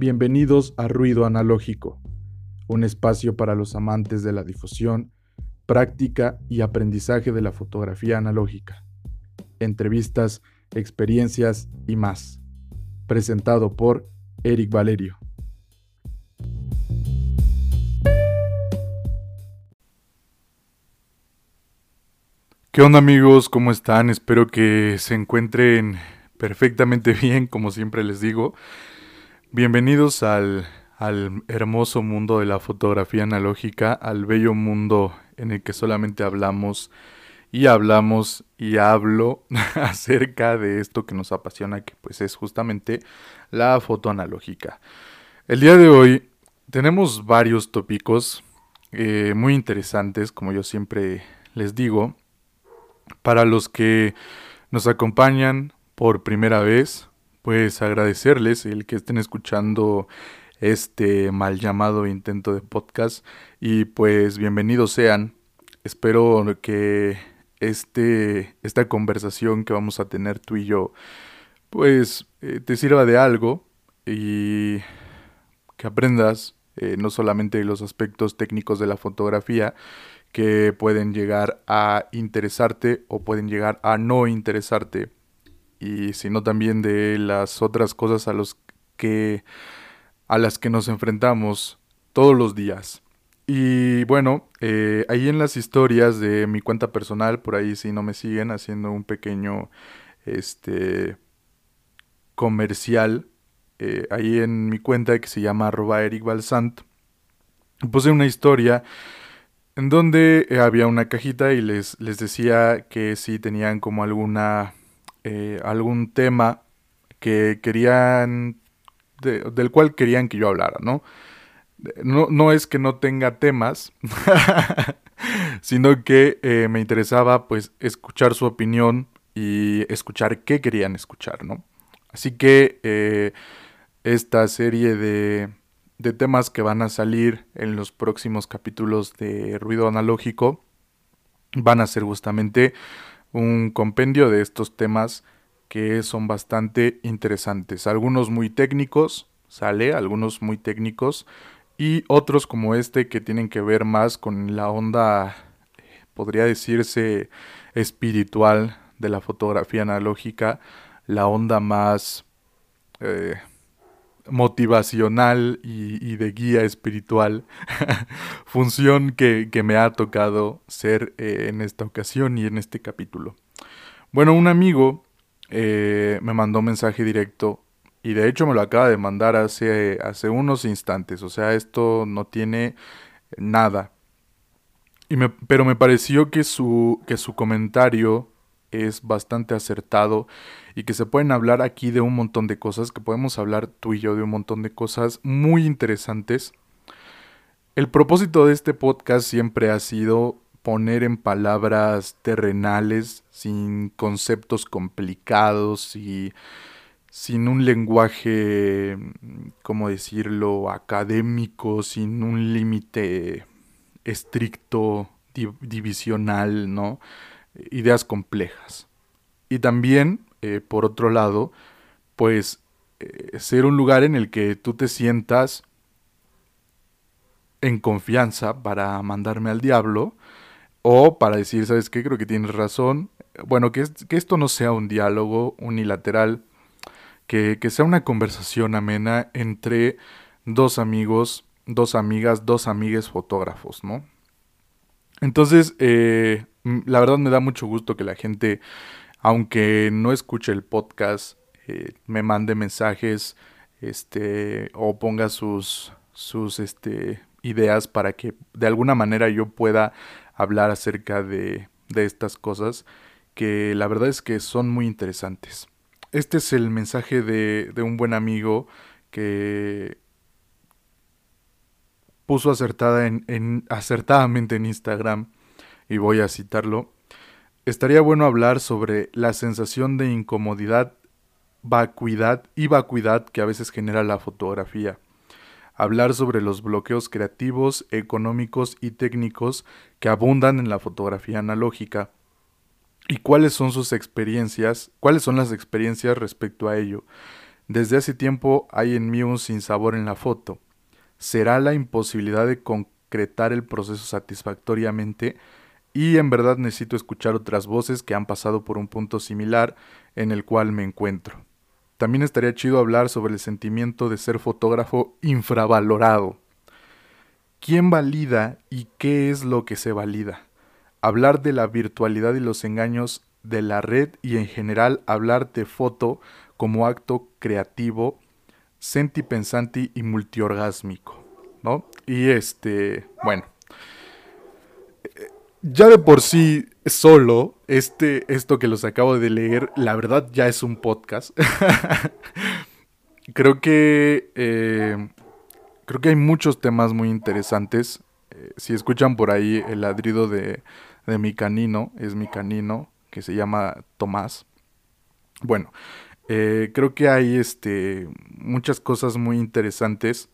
Bienvenidos a Ruido Analógico, un espacio para los amantes de la difusión, práctica y aprendizaje de la fotografía analógica. Entrevistas, experiencias y más. Presentado por Eric Valerio. ¿Qué onda amigos? ¿Cómo están? Espero que se encuentren perfectamente bien, como siempre les digo. Bienvenidos al, al, hermoso mundo de la fotografía analógica, al bello mundo en el que solamente hablamos y hablamos y hablo acerca de esto que nos apasiona, que pues es justamente la foto analógica. El día de hoy tenemos varios tópicos eh, muy interesantes, como yo siempre les digo, para los que nos acompañan por primera vez pues agradecerles el que estén escuchando este mal llamado intento de podcast y pues bienvenidos sean. Espero que este, esta conversación que vamos a tener tú y yo pues eh, te sirva de algo y que aprendas eh, no solamente los aspectos técnicos de la fotografía que pueden llegar a interesarte o pueden llegar a no interesarte y sino también de las otras cosas a los que a las que nos enfrentamos todos los días. Y bueno, eh, ahí en las historias de mi cuenta personal, por ahí si no me siguen, haciendo un pequeño este comercial, eh, ahí en mi cuenta que se llama arroba Eric Balsant, puse una historia en donde había una cajita y les, les decía que si tenían como alguna eh, algún tema que querían, del cual querían que yo hablara, ¿no? No, no es que no tenga temas, sino que eh, me interesaba pues escuchar su opinión y escuchar qué querían escuchar, ¿no? Así que eh, esta serie de, de temas que van a salir en los próximos capítulos de Ruido Analógico van a ser justamente un compendio de estos temas que son bastante interesantes. Algunos muy técnicos, sale, algunos muy técnicos, y otros como este que tienen que ver más con la onda, podría decirse, espiritual de la fotografía analógica, la onda más eh, motivacional y, de guía espiritual, función que, me ha tocado ser eh, en esta ocasión y en este capítulo. Bueno, un amigo eh, me mandó un mensaje directo y de hecho me lo acaba de mandar hace, hace unos instantes, o sea, esto no tiene nada. Y me, pero me pareció que su, que su comentario es bastante acertado y que se pueden hablar aquí de un montón de cosas, que podemos hablar tú y yo de un montón de cosas muy interesantes. El propósito de este podcast siempre ha sido poner en palabras terrenales, sin conceptos complicados y sin un lenguaje, ¿cómo decirlo?, académico, sin un límite estricto, divisional, ¿no? Ideas complejas. Y también, eh, por otro lado, pues eh, ser un lugar en el que tú te sientas en confianza para mandarme al diablo o para decir, ¿sabes qué? Creo que tienes razón. Bueno, que, que esto no sea un diálogo unilateral, que, sea una conversación amena entre dos amigos, dos amigas, dos amigues fotógrafos, ¿no? Entonces, eh, la verdad me da mucho gusto que la gente, aunque no escuche el podcast, eh, me mande mensajes, este, o ponga sus, sus, este, ideas para que de alguna manera yo pueda hablar acerca de, de estas cosas que la verdad es que son muy interesantes. Este es el mensaje de, de un buen amigo que puso acertada en, acertadamente en Instagram y voy a citarlo. Estaría bueno hablar sobre la sensación de incomodidad, vacuidad y vacuidad que a veces genera la fotografía hablar sobre los bloqueos creativos, económicos y técnicos que abundan en la fotografía analógica y cuáles son sus experiencias, cuáles son las experiencias respecto a ello. Desde hace tiempo hay en mí un sinsabor en la foto. ¿Será la imposibilidad de concretar el proceso satisfactoriamente? Y en verdad necesito escuchar otras voces que han pasado por un punto similar en el cual me encuentro. También estaría chido hablar sobre el sentimiento de ser fotógrafo infravalorado. ¿Quién valida y qué es lo que se valida? Hablar de la virtualidad y los engaños de la red y en general hablar de foto como acto creativo, sentipensante y multiorgásmico, ¿no? Y este, bueno, ya de por sí solo, este, esto que los acabo de leer, la verdad ya es un podcast. creo que, eh, creo que hay muchos temas muy interesantes. Eh, si escuchan por ahí el ladrido de, de mi canino, es mi canino, que se llama Tomás. Bueno, eh, creo que hay este, muchas cosas muy interesantes.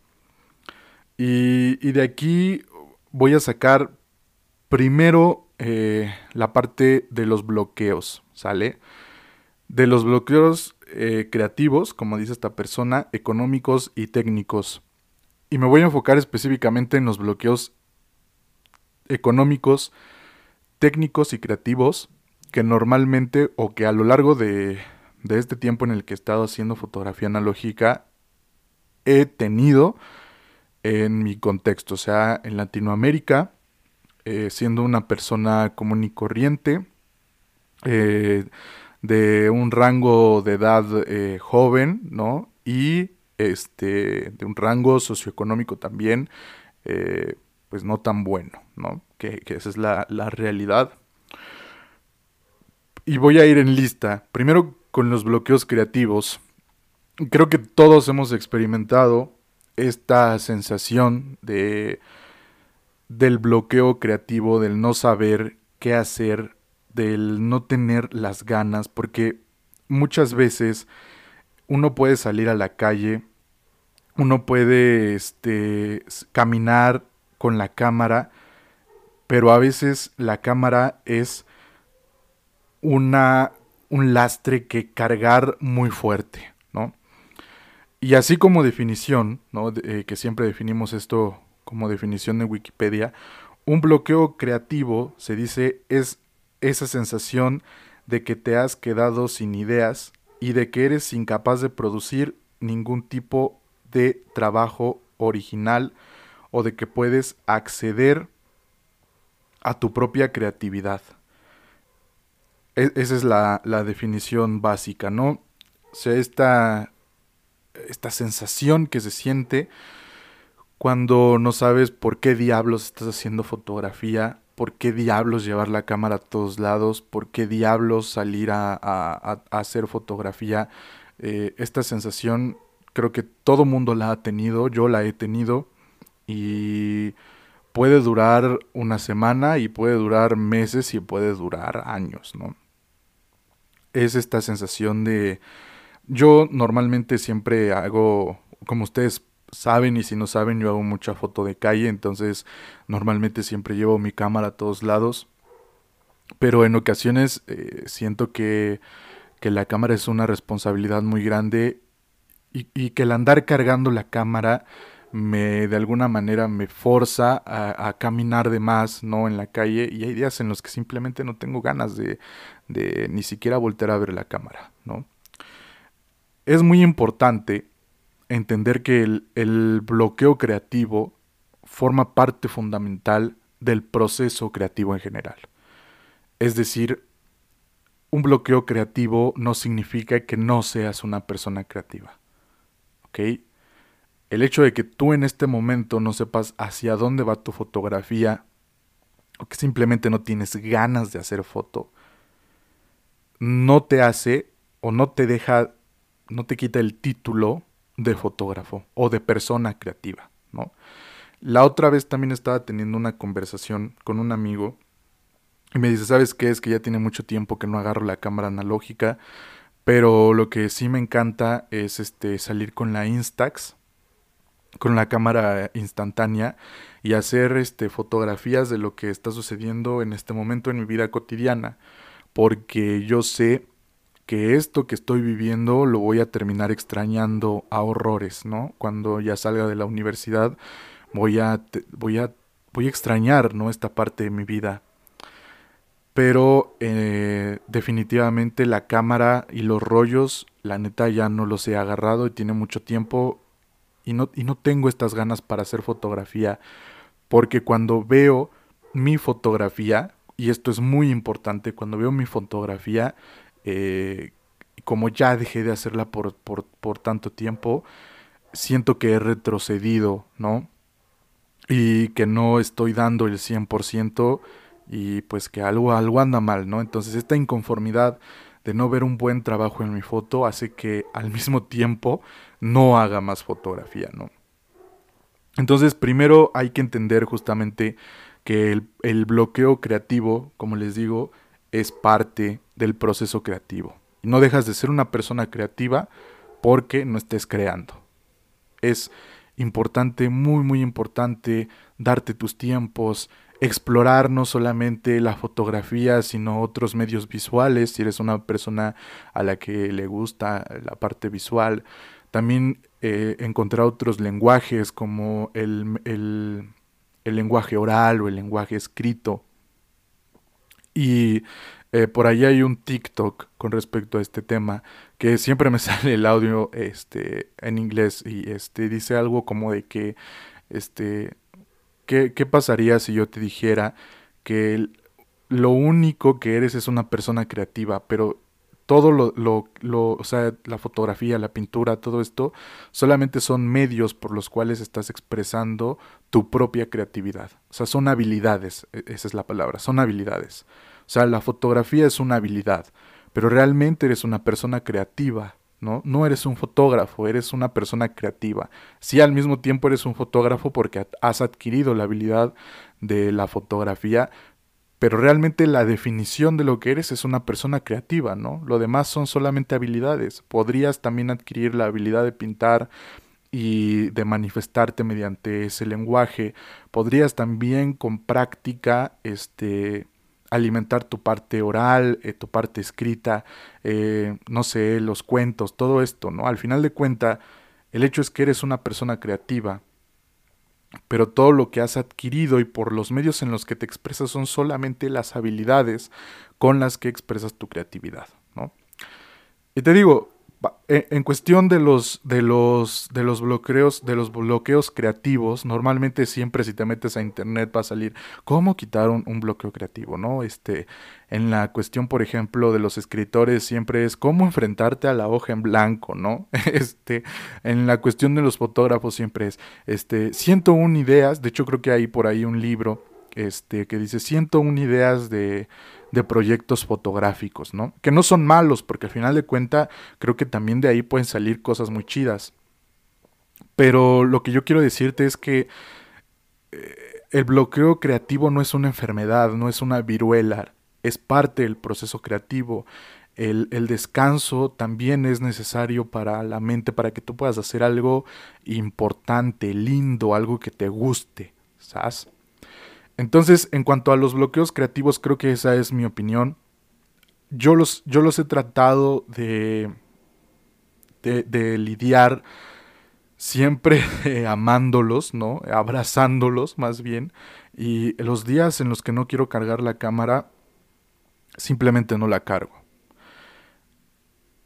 Y, y de aquí voy a sacar Primero, eh, la parte de los bloqueos, ¿sale? De los bloqueos eh, creativos, como dice esta persona, económicos y técnicos. Y me voy a enfocar específicamente en los bloqueos económicos, técnicos y creativos que normalmente o que a lo largo de, de este tiempo en el que he estado haciendo fotografía analógica he tenido en mi contexto, o sea, en Latinoamérica, eh, siendo una persona común y corriente, eh, de un rango de edad eh, joven, ¿no? Y este, de un rango socioeconómico también, pues no tan bueno, ¿no? Que, esa es la, la realidad. Y voy a ir en lista. Primero con los bloqueos creativos. Creo que todos hemos experimentado esta sensación de del bloqueo creativo, del no saber qué hacer, del no tener las ganas, porque muchas veces uno puede salir a la calle, uno puede este, caminar con la cámara, pero a veces la cámara es una, un lastre que cargar muy fuerte, ¿no? Y así como definición, ¿no? Eh, que siempre definimos esto como definición de Wikipedia, un bloqueo creativo, se dice, es esa sensación de que te has quedado sin ideas y de que eres incapaz de producir ningún tipo de trabajo original o de que puedes acceder a tu propia creatividad. E-, esa es la, definición básica, ¿no? O sea, esta, esta sensación que se siente cuando no sabes por qué diablos estás haciendo fotografía, por qué diablos llevar la cámara a todos lados, por qué diablos salir a, hacer fotografía. Eh, esta sensación creo que todo mundo la ha tenido, yo la he tenido y puede durar una semana y puede durar meses y puede durar años, ¿no? Es esta sensación de... Yo normalmente siempre hago, como ustedes saben y si no saben yo hago mucha foto de calle, entonces normalmente siempre llevo mi cámara a todos lados, pero en ocasiones eh, siento que, que, la cámara es una responsabilidad muy grande y, que el andar cargando la cámara me de alguna manera me forza a, a, caminar de más no en la calle. Y hay días en los que simplemente no tengo ganas de, de ni siquiera voltear a ver la cámara no es muy importante entender que el, bloqueo creativo forma parte fundamental del proceso creativo en general. Es decir, un bloqueo creativo no significa que no seas una persona creativa. ¿Ok? El hecho de que tú en este momento no sepas hacia dónde va tu fotografía o que simplemente no tienes ganas de hacer foto, no te hace o no te deja, no te quita el título de fotógrafo o de persona creativa, ¿no? La otra vez también estaba teniendo una conversación con un amigo y me dice, ¿sabes qué? Es que ya tiene mucho tiempo que no agarro la cámara analógica, pero lo que sí me encanta es este salir con la Instax, con la cámara instantánea y hacer este fotografías de lo que está sucediendo en este momento en mi vida cotidiana, porque yo sé que esto que estoy viviendo lo voy a terminar extrañando a horrores, ¿no? Cuando ya salga de la universidad voy a, voy a, voy a extrañar, ¿no? Esta parte de mi vida. Pero eh, definitivamente la cámara y los rollos, la neta ya no los he agarrado y tiene mucho tiempo y no, y no tengo estas ganas para hacer fotografía. Porque cuando veo mi fotografía, y esto es muy importante, cuando veo mi fotografía, eh, como ya dejé de hacerla por, por, tanto tiempo, siento que he retrocedido, ¿no? Y que no estoy dando el 100% y pues que algo, algo anda mal, ¿no? Entonces esta inconformidad de no ver un buen trabajo en mi foto hace que al mismo tiempo no haga más fotografía, ¿no? Entonces primero hay que entender justamente que el bloqueo creativo, como les digo, es parte del proceso creativo. No dejas de ser una persona creativa porque no estés creando. Es importante, muy, muy importante, darte tus tiempos, explorar no solamente la fotografía, sino otros medios visuales, si eres una persona a la que le gusta la parte visual. También eh, encontrar otros lenguajes como el, el lenguaje oral o el lenguaje escrito. Y eh, por ahí hay un TikTok con respecto a este tema que siempre me sale el audio este, en inglés y este, dice algo como de que, este, ¿qué, qué pasaría si yo te dijera que lo único que eres es una persona creativa, pero todo lo, lo, lo, o sea, la fotografía, la pintura, todo esto, solamente son medios por los cuales estás expresando tu propia creatividad. O sea, son habilidades, e, esa es la palabra, son habilidades. O sea, la fotografía es una habilidad, pero realmente eres una persona creativa, ¿no? No eres un fotógrafo, eres una persona creativa. Sí, al mismo tiempo eres un fotógrafo porque has adquirido la habilidad de la fotografía, pero realmente la definición de lo que eres es una persona creativa, ¿no? Lo demás son solamente habilidades. Podrías también adquirir la habilidad de pintar y de manifestarte mediante ese lenguaje. Podrías también con práctica este alimentar tu parte oral, eh, tu parte escrita, eh, no sé, los cuentos, todo esto, ¿no? Al final de cuenta, el hecho es que eres una persona creativa, pero todo lo que has adquirido y por los medios en los que te expresas son solamente las habilidades con las que expresas tu creatividad, ¿no? Y te digo, en cuestión de los, de los, de los bloqueos, de los bloqueos creativos, normalmente siempre si te metes a internet va a salir cómo quitar un, bloqueo creativo, ¿no? Este, en la cuestión, por ejemplo, de los escritores siempre es cómo enfrentarte a la hoja en blanco, ¿no? Este, en la cuestión de los fotógrafos siempre es, este, 101 ideas, de hecho creo que hay por ahí un libro, este, que dice 101 ideas de de proyectos fotográficos, ¿no? Que no son malos, porque al final de cuenta creo que también de ahí pueden salir cosas muy chidas. Pero lo que yo quiero decirte es que eh, el bloqueo creativo no es una enfermedad, no es una viruela, es parte del proceso creativo. El, el, descanso también es necesario para la mente, para que tú puedas hacer algo importante, lindo, algo que te guste, ¿sabes? Entonces, en cuanto a los bloqueos creativos, creo que esa es mi opinión. Yo los, yo los he tratado de, de, lidiar siempre amándolos, ¿no? Abrazándolos más bien. Y los días en los que no quiero cargar la cámara, simplemente no la cargo.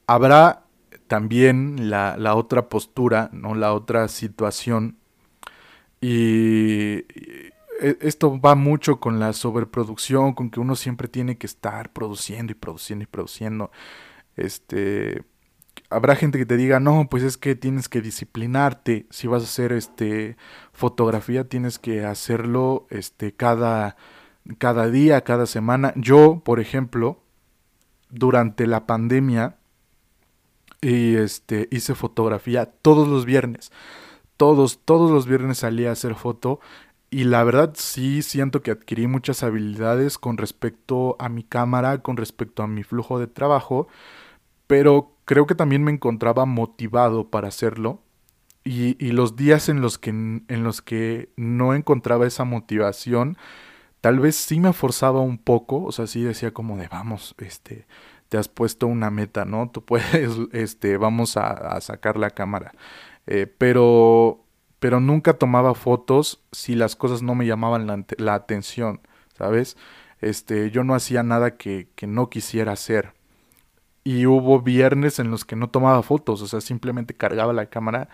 Habrá también la, la otra postura, ¿no? La otra situación. Y, esto va mucho con la sobreproducción, con que uno siempre tiene que estar produciendo y produciendo y produciendo. Este, habrá gente que te diga, "No, pues es que tienes que disciplinarte. Si vas a hacer este fotografía, tienes que hacerlo este cada cada día, cada semana." Yo, por ejemplo, durante la pandemia y este hice fotografía todos los viernes. Todos, todos los viernes salía a hacer foto y la verdad sí siento que adquirí muchas habilidades con respecto a mi cámara, con respecto a mi flujo de trabajo, pero creo que también me encontraba motivado para hacerlo. Y, y los días en los, que, en los que no encontraba esa motivación, tal vez sí me forzaba un poco, o sea, sí decía como de vamos, este, te has puesto una meta, ¿no? Tú puedes, este, vamos a, sacar la cámara. Eh, pero, pero nunca tomaba fotos si las cosas no me llamaban la, atención, ¿sabes? Este, yo no hacía nada que, que no quisiera hacer. Y hubo viernes en los que no tomaba fotos, o sea, simplemente cargaba la cámara,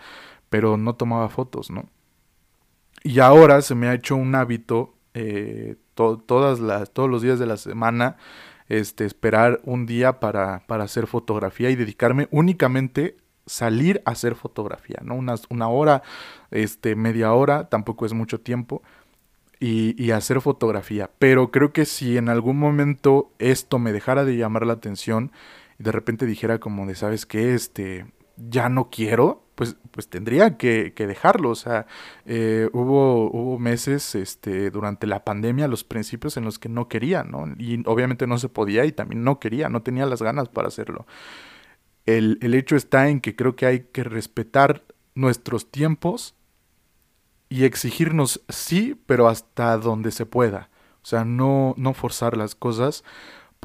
pero no tomaba fotos, ¿no? Y ahora se me ha hecho un hábito eh, todas las, todos los días de la semana este, esperar un día para, para hacer fotografía y dedicarme únicamente salir a hacer fotografía, ¿no? Una, una hora, este, media hora, tampoco es mucho tiempo, y, hacer fotografía. Pero creo que si en algún momento esto me dejara de llamar la atención y de repente dijera como de, ¿sabes qué? Este, ya no quiero, pues, pues tendría que, que dejarlo. O sea, eh, hubo, hubo meses este, durante la pandemia, los principios en los que no quería, ¿no? Y obviamente no se podía y también no quería, no tenía las ganas para hacerlo. El, el hecho está en que creo que hay que respetar nuestros tiempos y exigirnos sí, pero hasta donde se pueda. O sea, no, no forzar las cosas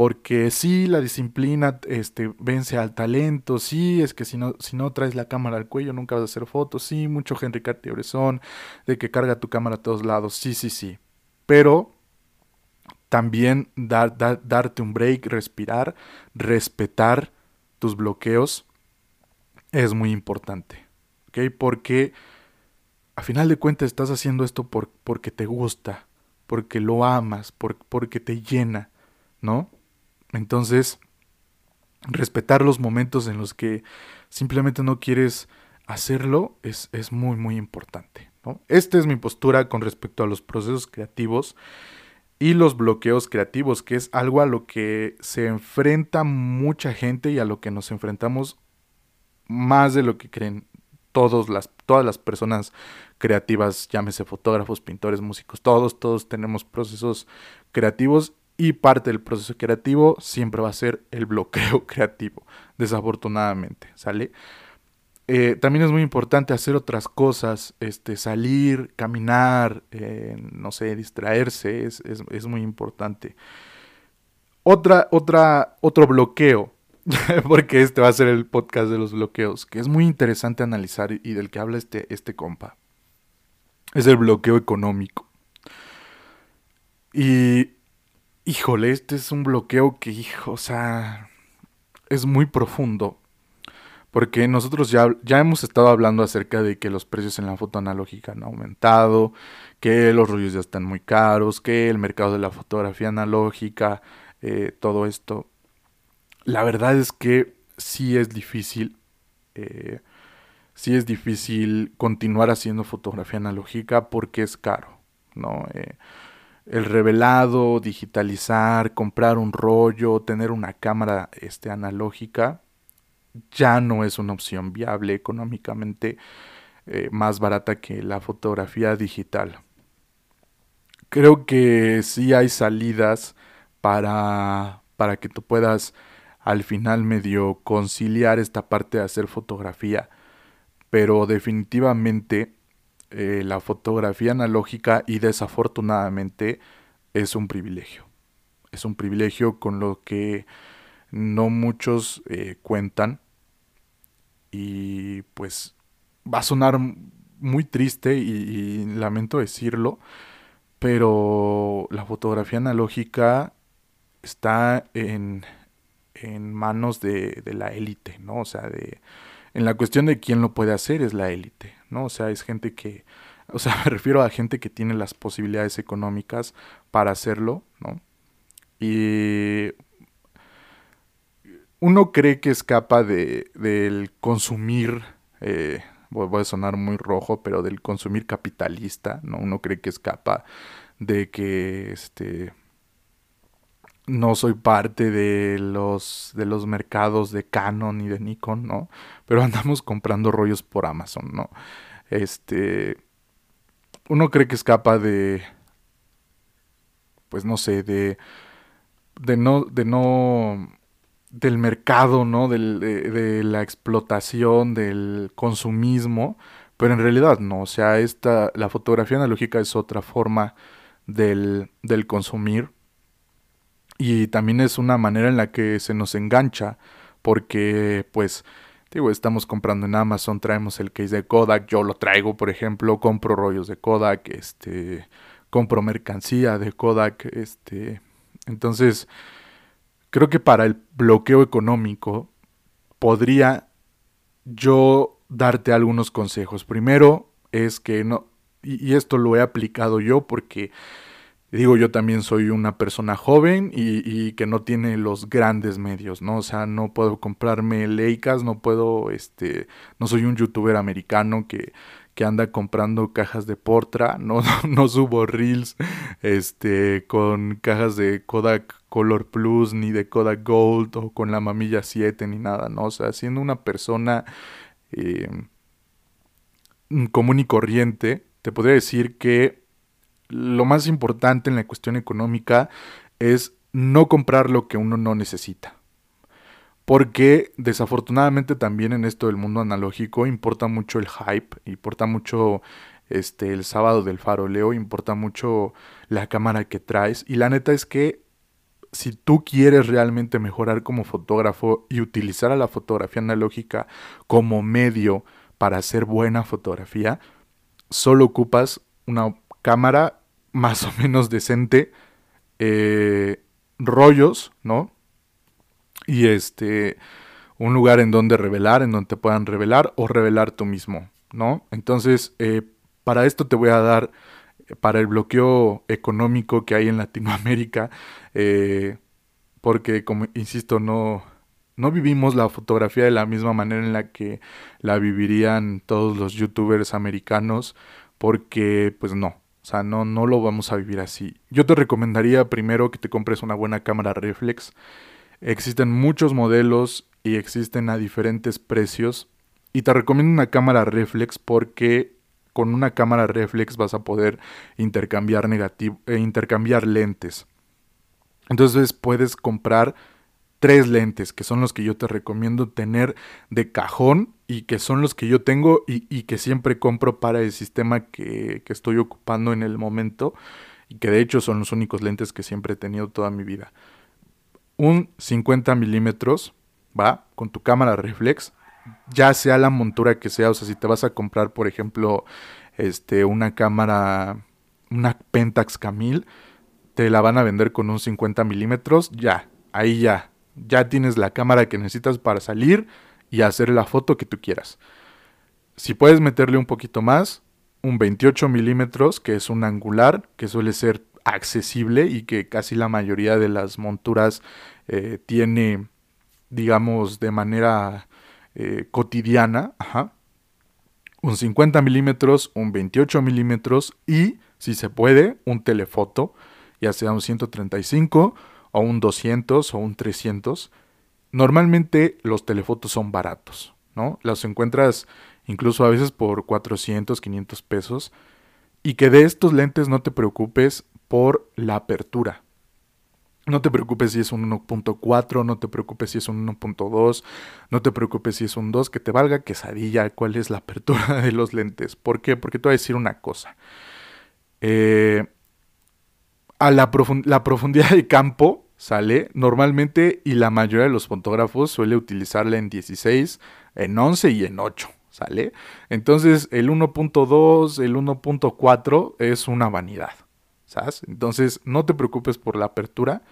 porque sí, la disciplina este, vence al talento, sí, es que si no, si no traes la cámara al cuello nunca vas a hacer fotos, sí, mucho Henry Cartier-Bresson, de que carga tu cámara a todos lados, sí, sí, sí, pero también dar, darte un break, respirar, respetar tus bloqueos es muy importante, ¿ok? Porque a final de cuentas estás haciendo esto por, porque te gusta, porque lo amas, por, porque te llena, ¿no? Entonces, respetar los momentos en los que simplemente no quieres hacerlo es, es muy, muy importante. Esta es mi postura con respecto a los procesos creativos y los bloqueos creativos, que es algo a lo que se enfrenta mucha gente y a lo que nos enfrentamos más de lo que creen todos las, todas las personas creativas, llámese fotógrafos, pintores, músicos, todos, todos tenemos procesos creativos y parte del proceso creativo siempre va a ser el bloqueo creativo, desafortunadamente, ¿sale? Eh, también es muy importante hacer otras cosas, este, salir, caminar, eh, no sé, distraerse, es, es, muy importante. Otra, otra, otro bloqueo, porque este va a ser el podcast de los bloqueos, que es muy interesante analizar y del que habla este, este compa, es el bloqueo económico. Y Híjole, este es un bloqueo que, hijo, o sea, es muy profundo. Porque nosotros ya, ya hemos estado hablando acerca de que los precios en la foto analógica han aumentado, que los rollos ya están muy caros, que el mercado de la fotografía analógica, eh, todo esto. La verdad es que sí es difícil, eh, sí es difícil continuar haciendo fotografía analógica porque es caro, ¿no? Eh, el revelado, digitalizar, comprar un rollo, tener una cámara este, analógica, ya no es una opción viable económicamente eh, más barata que la fotografía digital. Creo que sí hay salidas para, para que tú puedas al final medio conciliar esta parte de hacer fotografía, pero definitivamente eh, la fotografía analógica y desafortunadamente es un privilegio. Es un privilegio con lo que no muchos eh, cuentan y pues va a sonar muy triste y, lamento decirlo, pero la fotografía analógica está en, en manos de, de la élite, ¿no? O sea, de, en la cuestión de quién lo puede hacer es la élite, ¿no? O sea, es gente que, o sea, me refiero a gente que tiene las posibilidades económicas para hacerlo, ¿no? Y uno cree que escapa de, del consumir, eh, voy a sonar muy rojo, pero del consumir capitalista, ¿no? Uno cree que escapa de que, este, no soy parte de los, de los mercados de Canon y de Nikon, ¿no? Pero andamos comprando rollos por Amazon, ¿no? Este, uno cree que escapa de, pues no sé, de, de no, de no, del mercado, ¿no? Del, de, la explotación, del consumismo, pero en realidad no, o sea, esta, la fotografía analógica es otra forma del, del consumir Y también es una manera en la que se nos engancha, porque pues, digo, estamos comprando en Amazon, traemos el case de Kodak, yo lo traigo, por ejemplo, compro rollos de Kodak, este, compro mercancía de Kodak, este, entonces, creo que para el bloqueo económico podría yo darte algunos consejos. Primero es que no, y, esto lo he aplicado yo porque digo, yo también soy una persona joven y, que no tiene los grandes medios, ¿no? O sea, no puedo comprarme Leicas, no puedo, este, no soy un youtuber americano que, que anda comprando cajas de Portra, no, no, subo reels, este, con cajas de Kodak Color Plus, ni de Kodak Gold, o con la mamilla 7, ni nada, ¿no? O sea, siendo una persona eh, común y corriente, te podría decir que lo más importante en la cuestión económica es no comprar lo que uno no necesita. Porque desafortunadamente también en esto del mundo analógico importa mucho el hype, importa mucho este el sábado del faroleo, importa mucho la cámara que traes y la neta es que si tú quieres realmente mejorar como fotógrafo y utilizar a la fotografía analógica como medio para hacer buena fotografía, solo ocupas una cámara más o menos decente, eh, rollos, ¿no? Y este, un lugar en donde revelar, en donde te puedan revelar o revelar tú mismo, ¿no? Entonces, eh, para esto te voy a dar, para el bloqueo económico que hay en Latinoamérica, eh, porque como insisto, no, no vivimos la fotografía de la misma manera en la que la vivirían todos los youtubers americanos, porque pues no, o sea, no, no lo vamos a vivir así. Yo te recomendaría primero que te compres una buena cámara reflex. Existen muchos modelos y existen a diferentes precios. Y te recomiendo una cámara reflex porque con una cámara reflex vas a poder intercambiar, negativo, eh, intercambiar lentes. Entonces puedes comprar tres lentes, que son los que yo te recomiendo tener de cajón y que son los que yo tengo y, que siempre compro para el sistema que, que, estoy ocupando en el momento y que de hecho son los únicos lentes que siempre he tenido toda mi vida. Un 50 milímetros, va, con tu cámara reflex, ya sea la montura que sea, o sea, si te vas a comprar, por ejemplo, este, una cámara, una Pentax Camil, te la van a vender con un 50 milímetros, ya, ahí ya, ya tienes la cámara que necesitas para salir y hacer la foto que tú quieras. Si puedes meterle un poquito más, un 28 milímetros, que es un angular, que suele ser accesible y que casi la mayoría de las monturas eh, tiene, digamos, de manera eh, cotidiana. Un 50 milímetros, un 28 milímetros y, si se puede, un telefoto, ya sea un 135 o un 200 o un 300, normalmente los telefotos son baratos, ¿no? Los encuentras incluso a veces por 400, 500 pesos. Y que de estos lentes no te preocupes por la apertura. No te preocupes si es un 1.4, no te preocupes si es un 1.2, no te preocupes si es un 2, que te valga quesadilla cuál es la apertura de los lentes. ¿Por qué? Porque te voy a decir una cosa. Eh, a la, la profundidad de campo sale normalmente y la mayoría de los fotógrafos suele utilizarla en 16, en 11 y en 8, ¿sale? Entonces el 1.2, el 1.4 es una vanidad, ¿sabes? Entonces no te preocupes por la apertura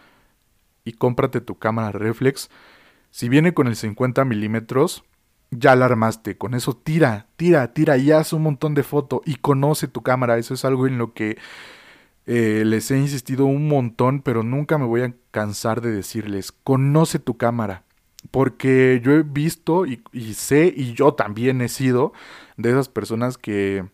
y cómprate tu cámara reflex. Si viene con el 50 milímetros, ya la armaste. Con eso tira, tira, tira y haz un montón de fotos y conoce tu cámara. Eso es algo en lo que eh, les he insistido un montón, pero nunca me voy a cansar de decirles, conoce tu cámara. Porque yo he visto y, sé, y yo también he sido de esas personas que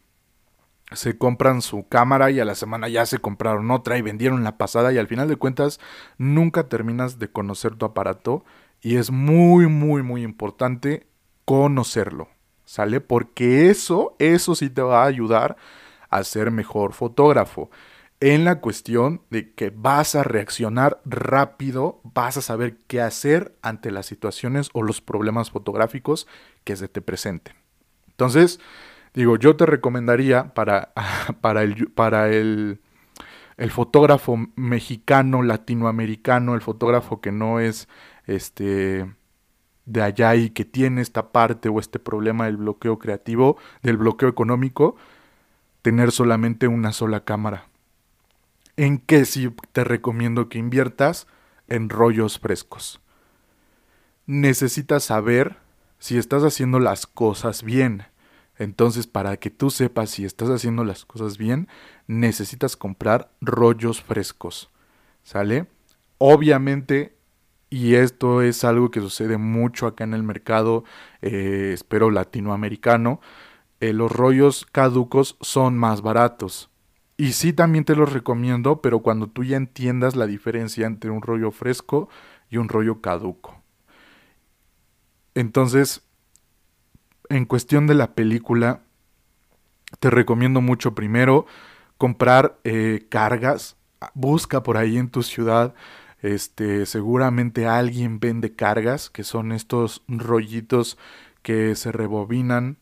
se compran su cámara y a la semana ya se compraron otra y vendieron la pasada y al final de cuentas nunca terminas de conocer tu aparato y es muy muy muy importante conocerlo, ¿sale? Porque eso, eso sí te va a ayudar a ser mejor fotógrafo en la cuestión de que vas a reaccionar rápido, vas a saber qué hacer ante las situaciones o los problemas fotográficos que se te presenten. Entonces, digo, yo te recomendaría para, para, el, para el, el fotógrafo mexicano, latinoamericano, el fotógrafo que no es este de allá y que tiene esta parte o este problema del bloqueo creativo, del bloqueo económico, tener solamente una sola cámara. ¿En qué sí te recomiendo que inviertas? En rollos frescos. Necesitas saber si estás haciendo las cosas bien. Entonces, para que tú sepas si estás haciendo las cosas bien, necesitas comprar rollos frescos. ¿Sale? Obviamente, y esto es algo que sucede mucho acá en el mercado, eh, espero latinoamericano, eh, los rollos caducos son más baratos. Y sí también te los recomiendo, pero cuando tú ya entiendas la diferencia entre un rollo fresco y un rollo caduco. Entonces, en cuestión de la película, te recomiendo mucho primero comprar eh, cargas. Busca por ahí en tu ciudad. Este, seguramente alguien vende cargas, que son estos rollitos que se rebobinan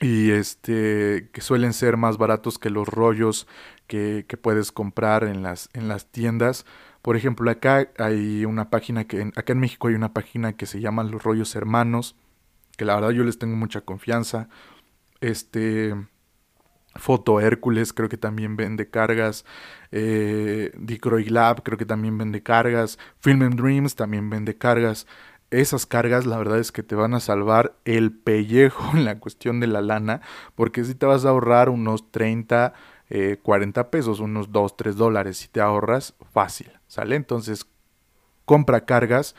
y este que suelen ser más baratos que los rollos que, que, puedes comprar en las, en las tiendas. Por ejemplo, acá hay una página que acá en México hay una página que se llama Los Rollos Hermanos que la verdad yo les tengo mucha confianza. Este Foto Hércules creo que también vende cargas. Eh, Lab creo que también vende cargas. Film Dreams también vende cargas. Esas cargas la verdad es que te van a salvar el pellejo en la cuestión de la lana. Porque si te vas a ahorrar unos 30, 40 eh, pesos, unos 2, 3 dólares. Si te ahorras, fácil. ¿Sale? Entonces compra cargas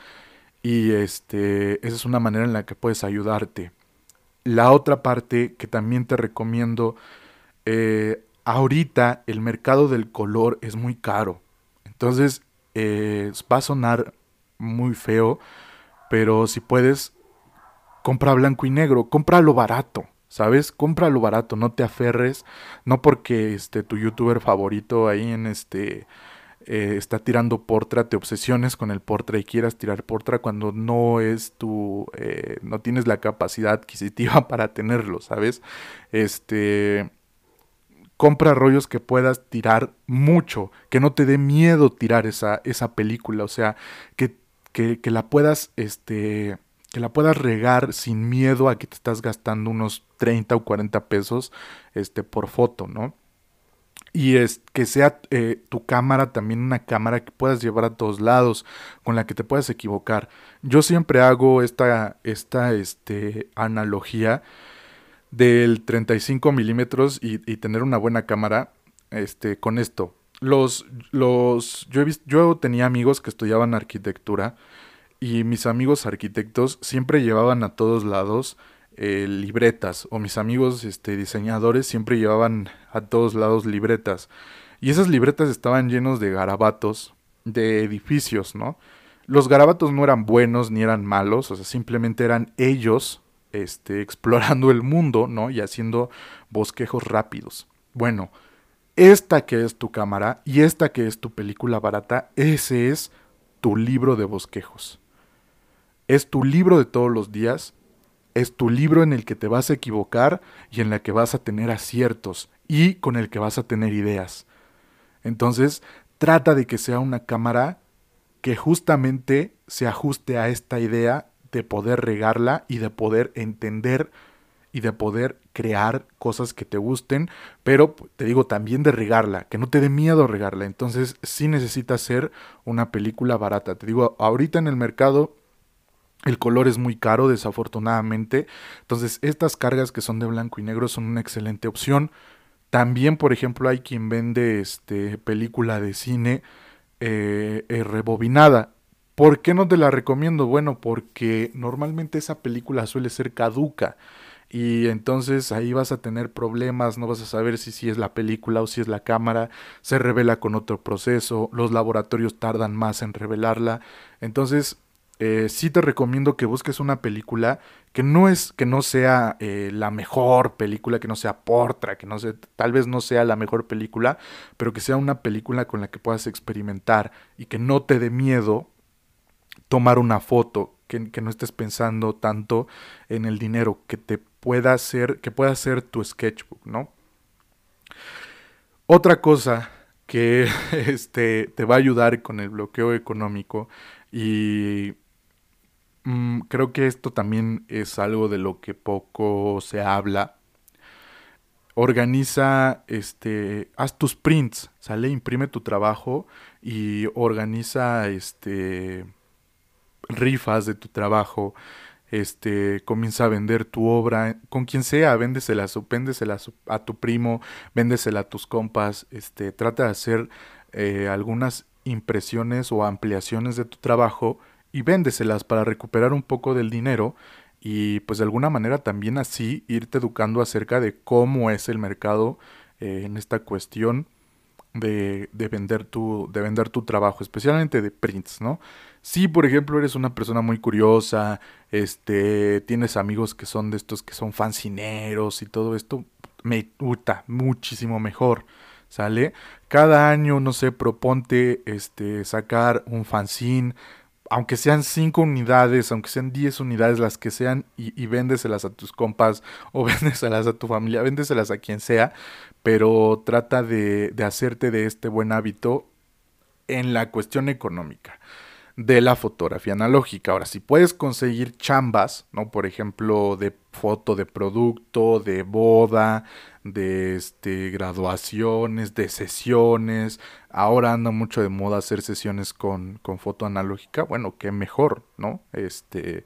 y este, esa es una manera en la que puedes ayudarte. La otra parte que también te recomiendo, eh, ahorita el mercado del color es muy caro. Entonces eh, va a sonar muy feo, pero si puedes, compra blanco y negro, compra lo barato. ¿Sabes? Compra lo barato, no te aferres, no porque este tu youtuber favorito ahí en este eh, está tirando portra, te obsesiones con el portra y quieras tirar portra cuando no es tu, eh, no tienes la capacidad adquisitiva para tenerlo, ¿sabes? Este, compra rollos que puedas tirar mucho, que no te dé miedo tirar esa, esa película, o sea, que, que, que la puedas, este, que la puedas regar sin miedo a que te estás gastando unos 30 o 40 pesos, este, por foto, ¿no? Y es que sea eh, tu cámara también una cámara que puedas llevar a todos lados, con la que te puedas equivocar. Yo siempre hago esta, esta este, analogía del 35 milímetros y, tener una buena cámara este, con esto. Los, los, yo, he visto, yo tenía amigos que estudiaban arquitectura y mis amigos arquitectos siempre llevaban a todos lados eh, libretas o mis amigos este, diseñadores siempre llevaban a todos lados libretas y esas libretas estaban llenos de garabatos de edificios, ¿no? Los garabatos no eran buenos ni eran malos, o sea, simplemente eran ellos este, explorando el mundo, ¿no? Y haciendo bosquejos rápidos. Bueno, esta que es tu cámara y esta que es tu película barata, ese es tu libro de bosquejos. Es tu libro de todos los días es tu libro en el que te vas a equivocar y en el que vas a tener aciertos y con el que vas a tener ideas. Entonces, trata de que sea una cámara que justamente se ajuste a esta idea de poder regarla y de poder entender y de poder crear cosas que te gusten, pero te digo también de regarla, que no te dé miedo regarla. Entonces, sí necesitas ser una película barata. Te digo, ahorita en el mercado el color es muy caro, desafortunadamente. Entonces, estas cargas que son de blanco y negro son una excelente opción. También, por ejemplo, hay quien vende este, película de cine eh, eh, rebobinada. ¿Por qué no te la recomiendo? Bueno, porque normalmente esa película suele ser caduca. Y entonces ahí vas a tener problemas, no vas a saber si, si es la película o si es la cámara, se revela con otro proceso, los laboratorios tardan más en revelarla. Entonces, eh, sí te recomiendo que busques una película que no es que no sea eh, la mejor película, que no sea Portra, que no sea, tal vez no sea la mejor película, pero que sea una película con la que puedas experimentar y que no te dé miedo tomar una foto, que, no estés pensando tanto en el dinero, que te pueda hacer, que pueda ser tu sketchbook, ¿no? Otra cosa que este, te va a ayudar con el bloqueo económico y mm, creo que esto también es algo de lo que poco se habla. Organiza, este, haz tus prints, sale, imprime tu trabajo y organiza, este, rifas de tu trabajo, este, comienza a vender tu obra, con quien sea, véndesela, véndesela a tu primo, véndesela a tus compas, este, trata de hacer eh, algunas impresiones o ampliaciones de tu trabajo y véndeselas para recuperar un poco del dinero y pues de alguna manera también así irte educando acerca de cómo es el mercado eh, en esta cuestión de, de, vender tu, de vender tu trabajo, especialmente de prints, ¿no? Si, por ejemplo, eres una persona muy curiosa, este, tienes amigos que son de estos que son fancineros y todo esto, me gusta muchísimo mejor, ¿sale? Cada año, no sé, proponte este, sacar un fanzine, aunque sean 5 unidades, aunque sean 10 unidades, las que sean, y, y véndeselas a tus compas o véndeselas a tu familia, véndeselas a quien sea, pero trata de, de hacerte de este buen hábito en la cuestión económica de la fotografía analógica. Ahora, si puedes conseguir chambas, ¿no? Por ejemplo, de foto de producto, de boda, de este, graduaciones, de sesiones. Ahora anda mucho de moda hacer sesiones con, con foto analógica. Bueno, qué mejor, ¿no? Este,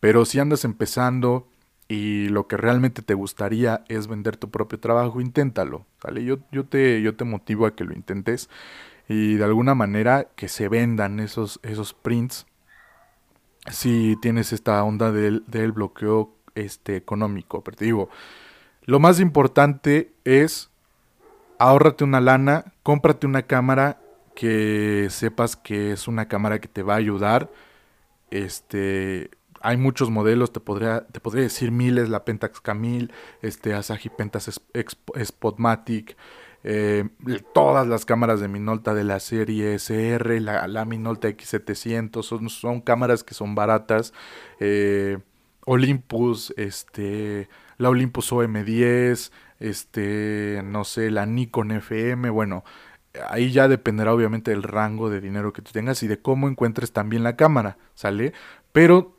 pero si andas empezando y lo que realmente te gustaría es vender tu propio trabajo, inténtalo, ¿sale? Yo, yo, te, yo te motivo a que lo intentes y de alguna manera que se vendan esos, esos prints si tienes esta onda del, del bloqueo este, económico. Pero te digo, lo más importante es ahórrate una lana, cómprate una cámara que sepas que es una cámara que te va a ayudar. Este, hay muchos modelos, te podría, te podría decir miles, la Pentax Camil, este, Asahi Pentax Spotmatic, eh, todas las cámaras de Minolta de la serie SR, la, Minolta X700, son, son, cámaras que son baratas. Eh, Olympus, este, la Olympus OM10, este, no sé, la Nikon FM, bueno, ahí ya dependerá obviamente del rango de dinero que tú tengas y de cómo encuentres también la cámara, ¿sale? Pero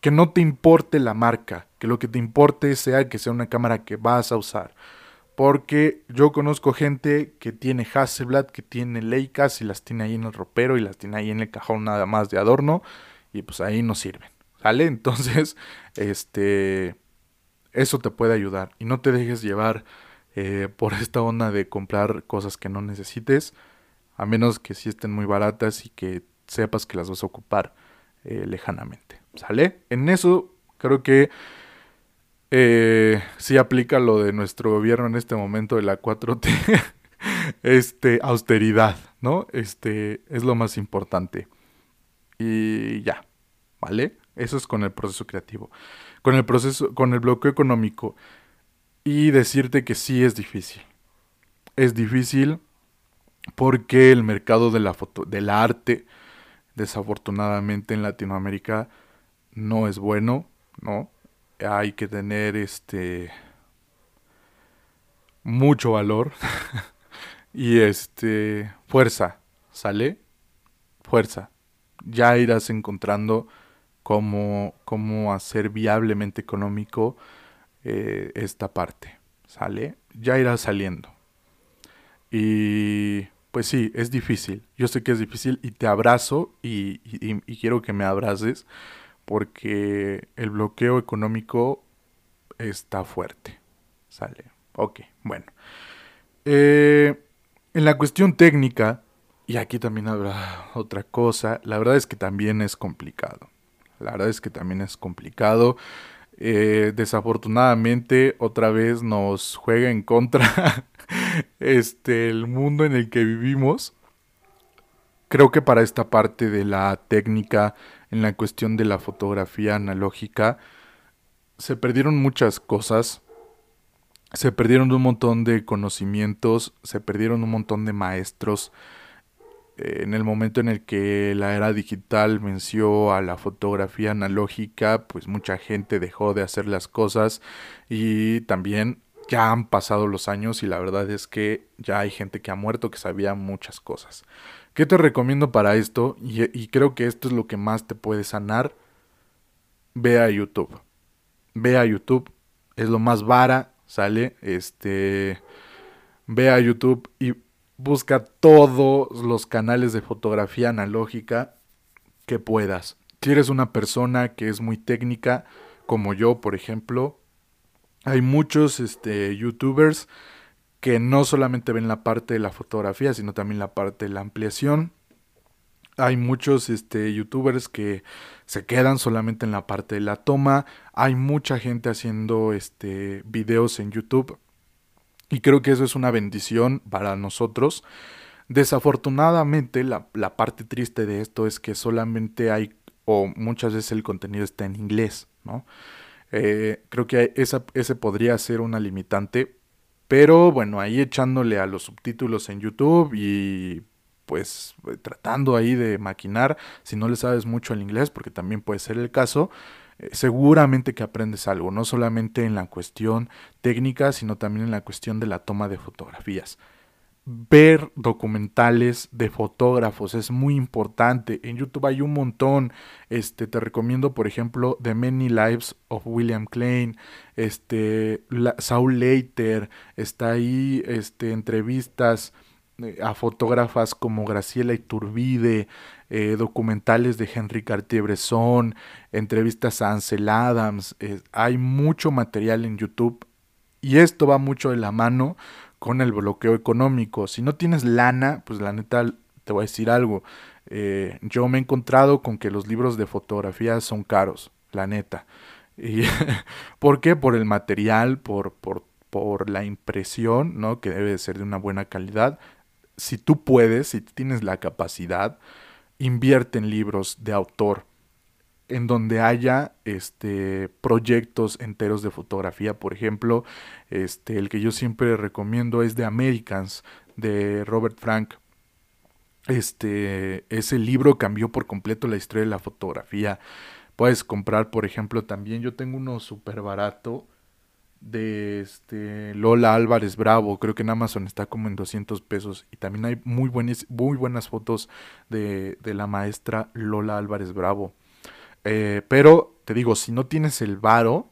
que no te importe la marca, que lo que te importe sea que sea una cámara que vas a usar. Porque yo conozco gente que tiene Hasselblad, que tiene Leicas y las tiene ahí en el ropero y las tiene ahí en el cajón nada más de adorno y pues ahí no sirven. ¿Sale? Entonces, este, eso te puede ayudar y no te dejes llevar eh, por esta onda de comprar cosas que no necesites, a menos que sí estén muy baratas y que sepas que las vas a ocupar eh, lejanamente. ¿Sale? En eso creo que eh, sí aplica lo de nuestro gobierno en este momento de la 4T. este, austeridad, ¿no? Este, es lo más importante. Y ya, ¿vale? Eso es con el proceso creativo. Con el proceso, con el bloqueo económico. Y decirte que sí es difícil. Es difícil porque el mercado de la foto, del arte, desafortunadamente en Latinoamérica, no es bueno, ¿no? Hay que tener este mucho valor y este fuerza, ¿sale? Fuerza. Ya irás encontrando cómo, cómo hacer viablemente económico eh, esta parte, ¿sale? Ya irá saliendo. Y pues sí, es difícil. Yo sé que es difícil y te abrazo y quiero que me abraces porque el bloqueo económico está fuerte. Sale. Ok, bueno. Eh, en la cuestión técnica, y aquí también habrá otra cosa, la verdad es que también es complicado. La verdad es que también es complicado. Eh, desafortunadamente, otra vez nos juega en contra este, el mundo en el que vivimos. Creo que para esta parte de la técnica, en la cuestión de la fotografía analógica, se perdieron muchas cosas. Se perdieron un montón de conocimientos, se perdieron un montón de maestros en el momento en el que la era digital venció a la fotografía analógica, pues mucha gente dejó de hacer las cosas y también ya han pasado los años y la verdad es que ya hay gente que ha muerto que sabía muchas cosas. ¿Qué te recomiendo para esto? Y, creo que esto es lo que más te puede sanar. Ve a YouTube. Ve a YouTube. Es lo más vara, ¿sale? Este. Ve a YouTube y busca todos los canales de fotografía analógica que puedas. Si eres una persona que es muy técnica, como yo, por ejemplo, hay muchos este, youtubers que no solamente ven la parte de la fotografía, sino también la parte de la ampliación. Hay muchos este, youtubers que se quedan solamente en la parte de la toma. Hay mucha gente haciendo este, videos en YouTube. Y creo que eso es una bendición para nosotros. Desafortunadamente, la, la parte triste de esto es que solamente hay, o muchas veces el contenido está en inglés, ¿no? Eh, creo que esa, ese podría ser una limitante. Pero bueno, ahí echándole a los subtítulos en YouTube y pues tratando ahí de maquinar, si no le sabes mucho el inglés, porque también puede ser el caso, eh, seguramente que aprendes algo, no solamente en la cuestión técnica, sino también en la cuestión de la toma de fotografías ver documentales de fotógrafos es muy importante. En YouTube hay un montón. Este, te recomiendo, por ejemplo, The Many Lives of William Klein, este, Saul Leiter, está ahí, este, entrevistas eh, a fotógrafas como Graciela Iturbide, eh, documentales de Henry Cartier-Bresson, entrevistas a Ansel Adams. Eh, hay mucho material en YouTube y esto va mucho de la mano con el bloqueo económico. Si no tienes lana, pues la neta te voy a decir algo. Eh, yo me he encontrado con que los libros de fotografía son caros, la neta. Y, ¿Por qué? Por el material, por, por, por la impresión, ¿no? Que debe ser de una buena calidad. Si tú puedes, si tienes la capacidad, invierte en libros de autor en donde haya este proyectos enteros de fotografía, por ejemplo, este el que yo siempre recomiendo es The Americans de Robert Frank. Este ese libro cambió por completo la historia de la fotografía. Puedes comprar, por ejemplo, también yo tengo uno súper barato de este Lola Álvarez Bravo, creo que en Amazon está como en 200 pesos y también hay muy buenas, muy buenas fotos de, de la maestra Lola Álvarez Bravo. Eh, pero te digo, si no tienes el varo,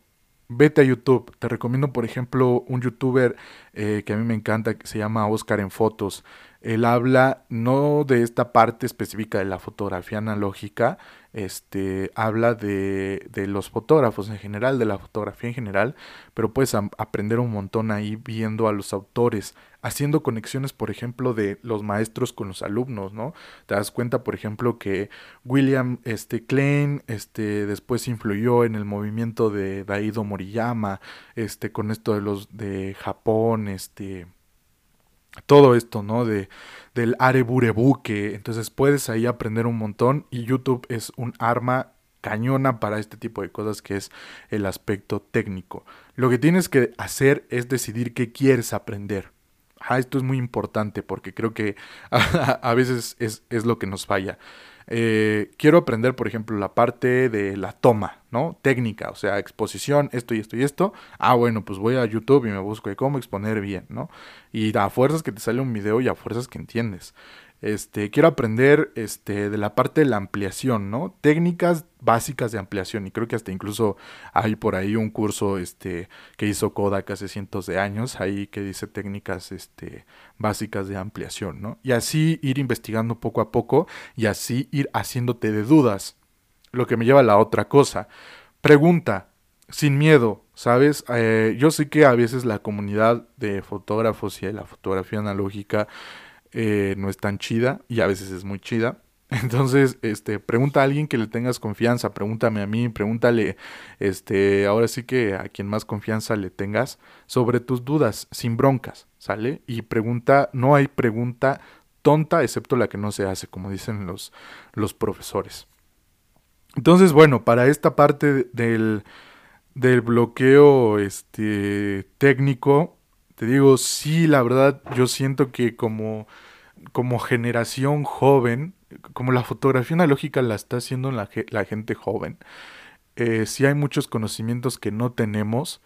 vete a YouTube. Te recomiendo, por ejemplo, un youtuber eh, que a mí me encanta, que se llama Oscar en Fotos. Él habla no de esta parte específica de la fotografía analógica, este, habla de, de los fotógrafos en general, de la fotografía en general, pero puedes aprender un montón ahí viendo a los autores, haciendo conexiones, por ejemplo, de los maestros con los alumnos, ¿no? Te das cuenta, por ejemplo, que William este, Klein este, después influyó en el movimiento de Daido Moriyama, este, con esto de los de Japón, este todo esto, ¿no? De, del areburebuque. Entonces puedes ahí aprender un montón y YouTube es un arma cañona para este tipo de cosas que es el aspecto técnico. Lo que tienes que hacer es decidir qué quieres aprender. Ah, esto es muy importante porque creo que a, veces es, lo que nos falla. Eh, quiero aprender, por ejemplo, la parte de la toma, ¿no? Técnica, o sea, exposición, esto y esto y esto. Ah, bueno, pues voy a YouTube y me busco cómo exponer bien, ¿no? Y a fuerzas que te sale un video y a fuerzas que entiendes. Este, quiero aprender este, de la parte de la ampliación, ¿no? Técnicas básicas de ampliación. Y creo que hasta incluso hay por ahí un curso este, que hizo Kodak hace cientos de años, ahí que dice técnicas este, básicas de ampliación, ¿no? Y así ir investigando poco a poco y así ir haciéndote de dudas. Lo que me lleva a la otra cosa. Pregunta, sin miedo, ¿sabes? Eh, yo sé que a veces la comunidad de fotógrafos y la fotografía analógica eh, no es tan chida y a veces es muy chida. Entonces, este, pregunta a alguien que le tengas confianza, pregúntame a mí, pregúntale, este, ahora sí que a quien más confianza le tengas sobre tus dudas, sin broncas, ¿sale? Y pregunta, no hay pregunta tonta excepto la que no se hace, como dicen los, los profesores. Entonces, bueno, para esta parte del, del bloqueo este, técnico, te digo, sí, la verdad, yo siento que como, como generación joven, como la fotografía analógica la está haciendo la, la gente joven, eh, sí hay muchos conocimientos que no tenemos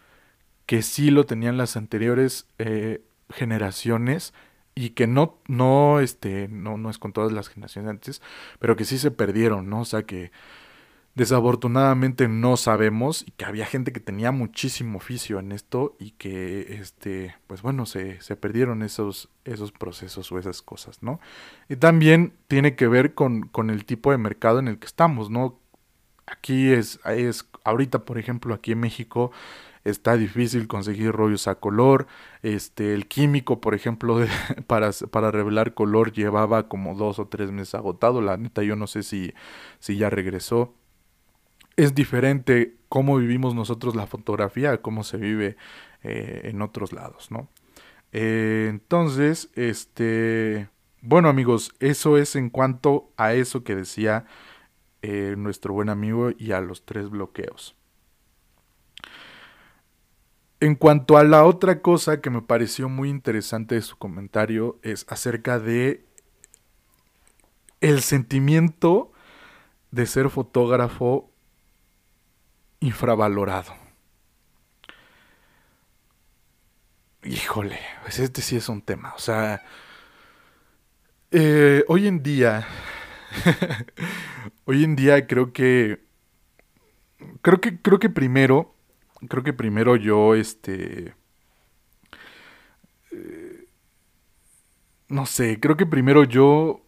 que sí lo tenían las anteriores eh, generaciones y que no, no, este, no, no es con todas las generaciones antes, pero que sí se perdieron, ¿no? O sea que desafortunadamente no sabemos y que había gente que tenía muchísimo oficio en esto y que, este, pues bueno, se, se perdieron esos, esos procesos o esas cosas, ¿no? Y también tiene que ver con, con el tipo de mercado en el que estamos, ¿no? Aquí es, es, ahorita por ejemplo, aquí en México, está difícil conseguir rollos a color. Este, el químico, por ejemplo, para, para revelar color llevaba como dos o tres meses agotado. La neta, yo no sé si, si ya regresó. Es diferente cómo vivimos nosotros la fotografía a cómo se vive eh, en otros lados, ¿no? Eh, entonces, este, bueno amigos, eso es en cuanto a eso que decía eh, nuestro buen amigo y a los tres bloqueos. En cuanto a la otra cosa que me pareció muy interesante de su comentario es acerca de el sentimiento de ser fotógrafo infravalorado. Híjole, pues este sí es un tema. O sea, eh, hoy en día, hoy en día creo que, creo que, creo que primero creo que primero yo, este... Eh, no sé, creo que primero yo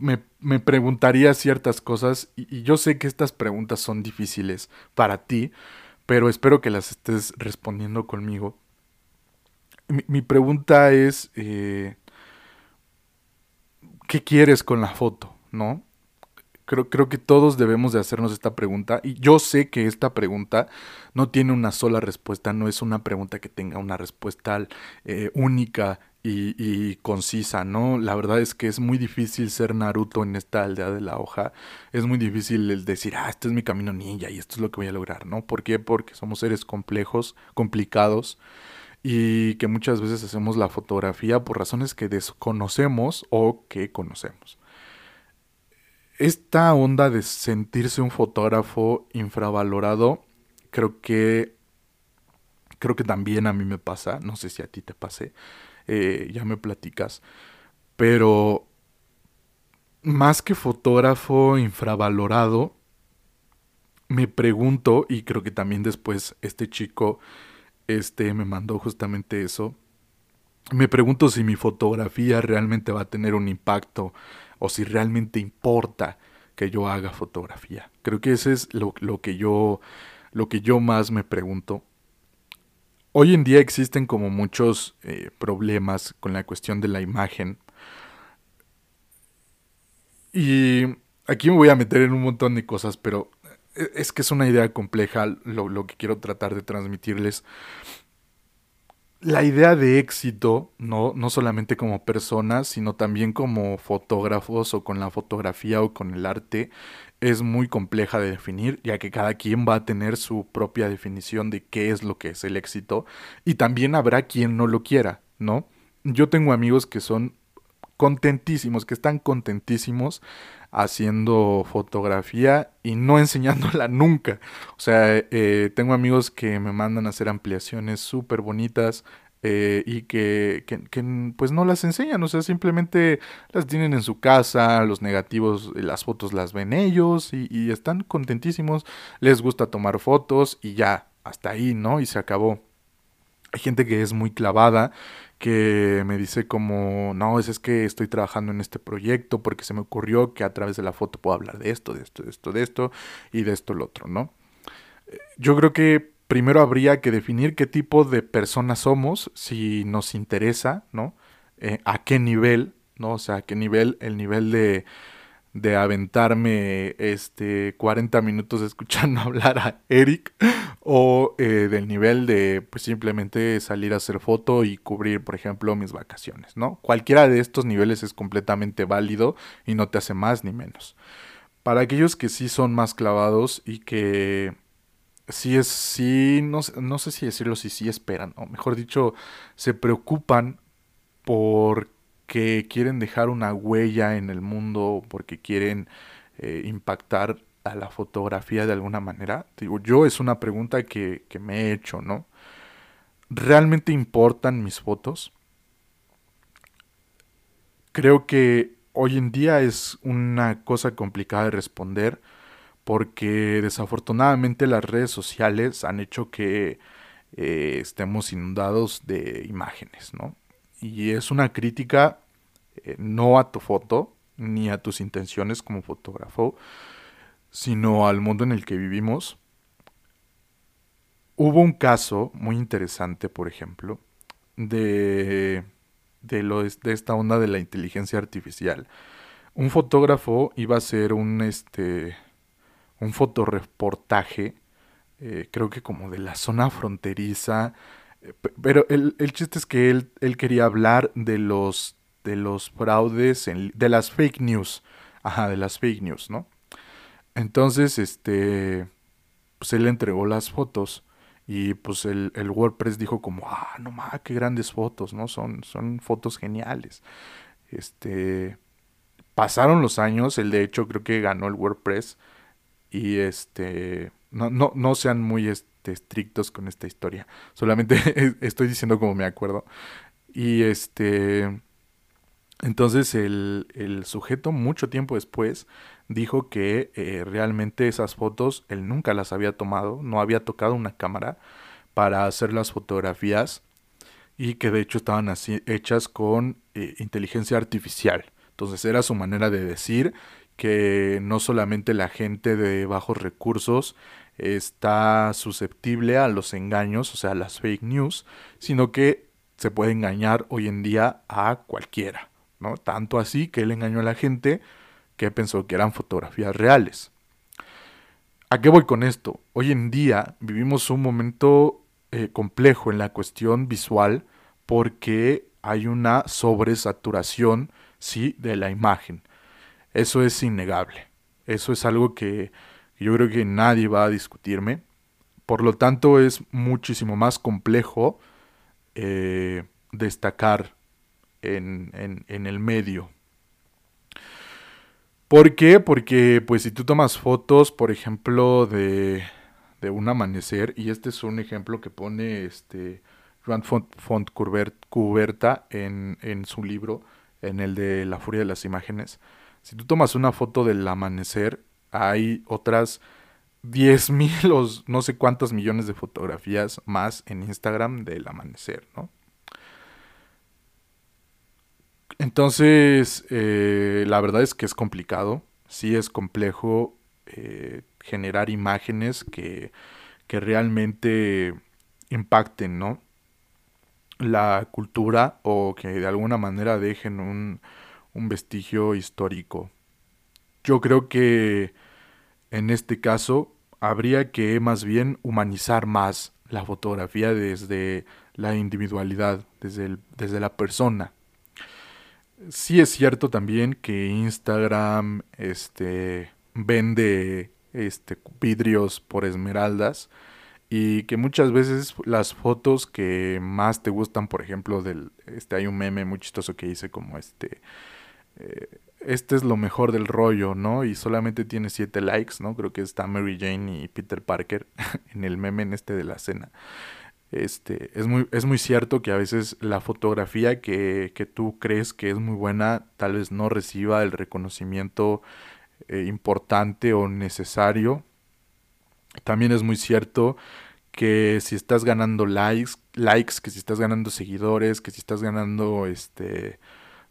me, me preguntaría ciertas cosas y, yo sé que estas preguntas son difíciles para ti, pero espero que las estés respondiendo conmigo. Mi, pregunta es, eh, ¿qué quieres con la foto? ¿No? Creo, creo que todos debemos de hacernos esta pregunta y yo sé que esta pregunta no tiene una sola respuesta, no es una pregunta que tenga una respuesta eh, única y, concisa, ¿no? La verdad es que es muy difícil ser Naruto en esta aldea de la hoja, es muy difícil el decir, ah, este es mi camino ninja y esto es lo que voy a lograr, ¿no? ¿Por qué? Porque somos seres complejos, complicados y que muchas veces hacemos la fotografía por razones que desconocemos o que conocemos esta onda de sentirse un fotógrafo infravalorado, creo que creo que también a mí me pasa, no sé si a ti te pase, eh, ya me platicas, pero más que fotógrafo infravalorado, me pregunto, y creo que también después este chico este, me mandó justamente eso, me pregunto si mi fotografía realmente va a tener un impacto o si realmente importa que yo haga fotografía. Creo que ese es lo, que yo lo que yo más me pregunto. Hoy en día existen como muchos eh, problemas con la cuestión de la imagen. Y aquí me voy a meter en un montón de cosas, pero eh, es que es una idea compleja lo, lo que quiero tratar de transmitirles la idea de éxito, no, no solamente como personas, sino también como fotógrafos o con la fotografía o con el arte, es muy compleja de definir, ya que cada quien va a tener su propia definición de qué es lo que es el éxito, y también habrá quien no lo quiera, ¿no? Yo tengo amigos que son contentísimos, que están contentísimos haciendo fotografía y no enseñándola nunca. O sea, eh, tengo amigos que me mandan a hacer ampliaciones súper bonitas eh, y que, que, pues no las enseñan, o sea, simplemente las tienen en su casa, los negativos, las fotos las ven ellos y, y están contentísimos, les gusta tomar fotos y ya, hasta ahí, ¿no? Y se acabó. Hay gente que es muy clavada que me dice como, no, es, es que estoy trabajando en este proyecto porque se me ocurrió que a través de la foto puedo hablar de esto, de esto, de esto, de esto y de esto, lo otro, ¿no? Eh, yo creo que primero habría que definir qué tipo de personas somos, si nos interesa, ¿no? Eh, a qué nivel, ¿no? O sea, a qué nivel, el nivel de de aventarme este 40 minutos escuchando hablar a Eric o eh, del nivel de pues simplemente salir a hacer foto y cubrir por ejemplo mis vacaciones, ¿no? Cualquiera de estos niveles es completamente válido y no te hace más ni menos. Para aquellos que sí son más clavados y que sí es, sí, no, no sé si decirlo, si sí esperan, o mejor dicho, se preocupan por que quieren dejar una huella en el mundo porque quieren eh, impactar a la fotografía de alguna manera? Digo, yo es una pregunta que, que me he hecho, ¿no? ¿realmente importan mis fotos? Creo que hoy en día es una cosa complicada de responder porque desafortunadamente las redes sociales han hecho que eh, estemos inundados de imágenes, ¿no? Y es una crítica eh, no a tu foto ni a tus intenciones como fotógrafo, sino al mundo en el que vivimos. Hubo un caso muy interesante, por ejemplo, de, de, lo, de esta onda de la inteligencia artificial. Un fotógrafo iba a hacer un, este, un fotoreportaje, eh, creo que como de la zona fronteriza, eh, pero el, el, chiste es que él, él quería hablar de los, de los fraudes, de las fake news, ajá, de las fake news, ¿no? Entonces, este, pues él entregó las fotos y pues el, el WordPress dijo como, ah, no mames, qué grandes fotos, ¿no? Son, son fotos geniales. Este, pasaron los años, él de hecho creo que ganó el WordPress y este, no, no, no sean muy este, estrictos con esta historia. Solamente estoy diciendo como me acuerdo. Y este, entonces el, el sujeto mucho tiempo después dijo que eh, realmente esas fotos él nunca las había tomado, no había tocado una cámara para hacer las fotografías y que de hecho estaban así hechas con eh, inteligencia artificial. Entonces era su manera de decir que no solamente la gente de bajos recursos está susceptible a los engaños, o sea, a las fake news, sino que se puede engañar hoy en día a cualquiera, ¿no? Tanto así que él engañó a la gente que pensó que eran fotografías reales. ¿A qué voy con esto? Hoy en día vivimos un momento eh, complejo en la cuestión visual porque hay una sobresaturación, sí, de la imagen. Eso es innegable. Eso es algo que yo creo que nadie va a discutirme. Por lo tanto, es muchísimo más complejo eh, destacar en, en, el medio. ¿Por qué? Porque pues si tú tomas fotos, por ejemplo, de, de un amanecer, y este es un ejemplo que pone este Joan Font, Font Cuberta en, en su libro, en el de La Furia de las Imágenes, si tú tomas una foto del amanecer, hay otras 10 mil o no sé cuántos millones de fotografías más en Instagram del amanecer, ¿no? Entonces, eh, la verdad es que es complicado, sí es complejo eh, generar imágenes que, que realmente impacten, ¿no? La cultura o que de alguna manera dejen un, un vestigio histórico. Yo creo que en este caso habría que más bien humanizar más la fotografía desde la individualidad, desde, desde la persona. Sí es cierto también que Instagram este, vende este, vidrios por esmeraldas y que muchas veces las fotos que más te gustan, por ejemplo, del, este, hay un meme muy chistoso que hice como este, eh, este es lo mejor del rollo, ¿no? Y solamente tiene siete likes, ¿no? Creo que está Mary Jane y Peter Parker en el meme en este de la cena. Este, es muy, es muy cierto que a veces la fotografía que, que tú crees que es muy buena tal vez no reciba el reconocimiento eh, importante o necesario. También es muy cierto que si estás ganando likes, likes, que si estás ganando seguidores, que si estás ganando este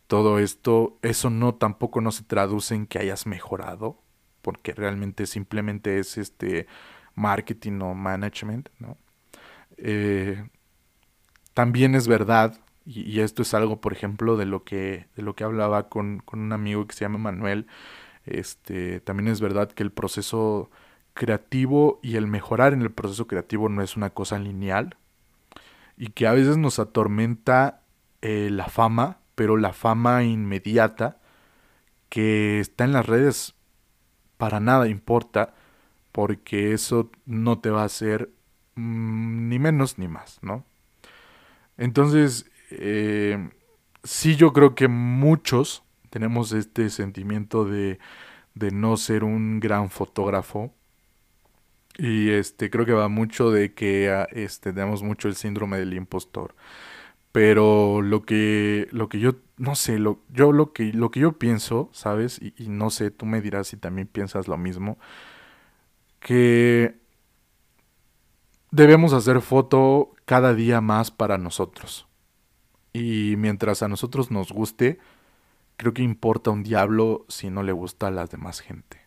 todo esto, eso no tampoco no se traduce en que hayas mejorado, porque realmente simplemente es este marketing o management, ¿no? Eh, también es verdad, y, esto es algo, por ejemplo, de lo que, de lo que hablaba con, con un amigo que se llama Manuel, este, también es verdad que el proceso creativo y el mejorar en el proceso creativo no es una cosa lineal y que a veces nos atormenta eh, la fama pero la fama inmediata que está en las redes para nada importa porque eso no te va a hacer mm, ni menos ni más, ¿no? Entonces, eh, sí yo creo que muchos tenemos este sentimiento de, de no ser un gran fotógrafo Y este, creo que va mucho de que ah, este, tenemos mucho el síndrome del impostor. Pero lo que, lo que yo, no sé, lo, yo lo que, lo que yo pienso, ¿sabes? Y, y no sé, tú me dirás si también piensas lo mismo. Que debemos hacer foto cada día más para nosotros. Y mientras a nosotros nos guste, creo que importa un diablo si no le gusta a la demás gente.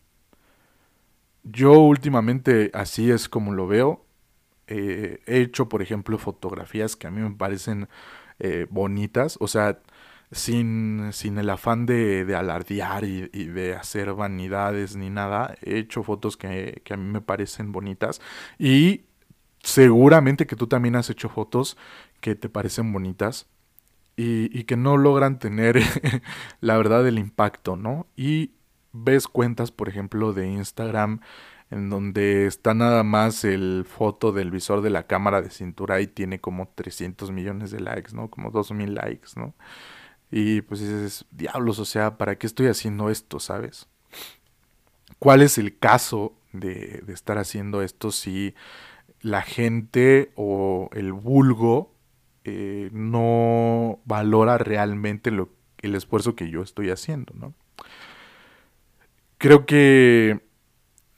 Yo últimamente así es como lo veo. Eh, he hecho, por ejemplo, fotografías que a mí me parecen eh, bonitas, o sea, sin, sin el afán de, de alardear y, de hacer vanidades ni nada. He hecho fotos que, que a mí me parecen bonitas y seguramente que tú también has hecho fotos que te parecen bonitas y, y que no logran tener la verdad el impacto, ¿no? Y ves cuentas, por ejemplo, de Instagram en donde está nada más el foto del visor de la cámara de cintura y tiene como 300 millones de likes, ¿no? Como 2000 likes, ¿no? Y pues dices, diablos, o sea, ¿para qué estoy haciendo esto, sabes? ¿Cuál es el caso de, de estar haciendo esto si la gente o el vulgo eh, no valora realmente lo, el esfuerzo que yo estoy haciendo, ¿no? Creo que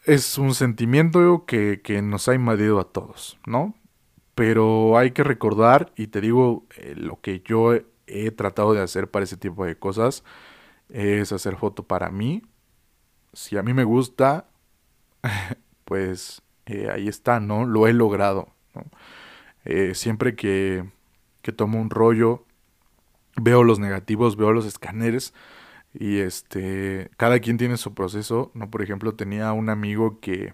es un sentimiento que, que nos ha invadido a todos, ¿no? Pero hay que recordar, y te digo, eh, lo que yo he, tratado de hacer para ese tipo de cosas es hacer foto para mí. Si a mí me gusta, pues eh, ahí está, ¿no? Lo he logrado. Eh, siempre que, que tomo un rollo, veo los negativos, veo los escáneres y este, cada quien tiene su proceso, ¿no? Por ejemplo, tenía un amigo que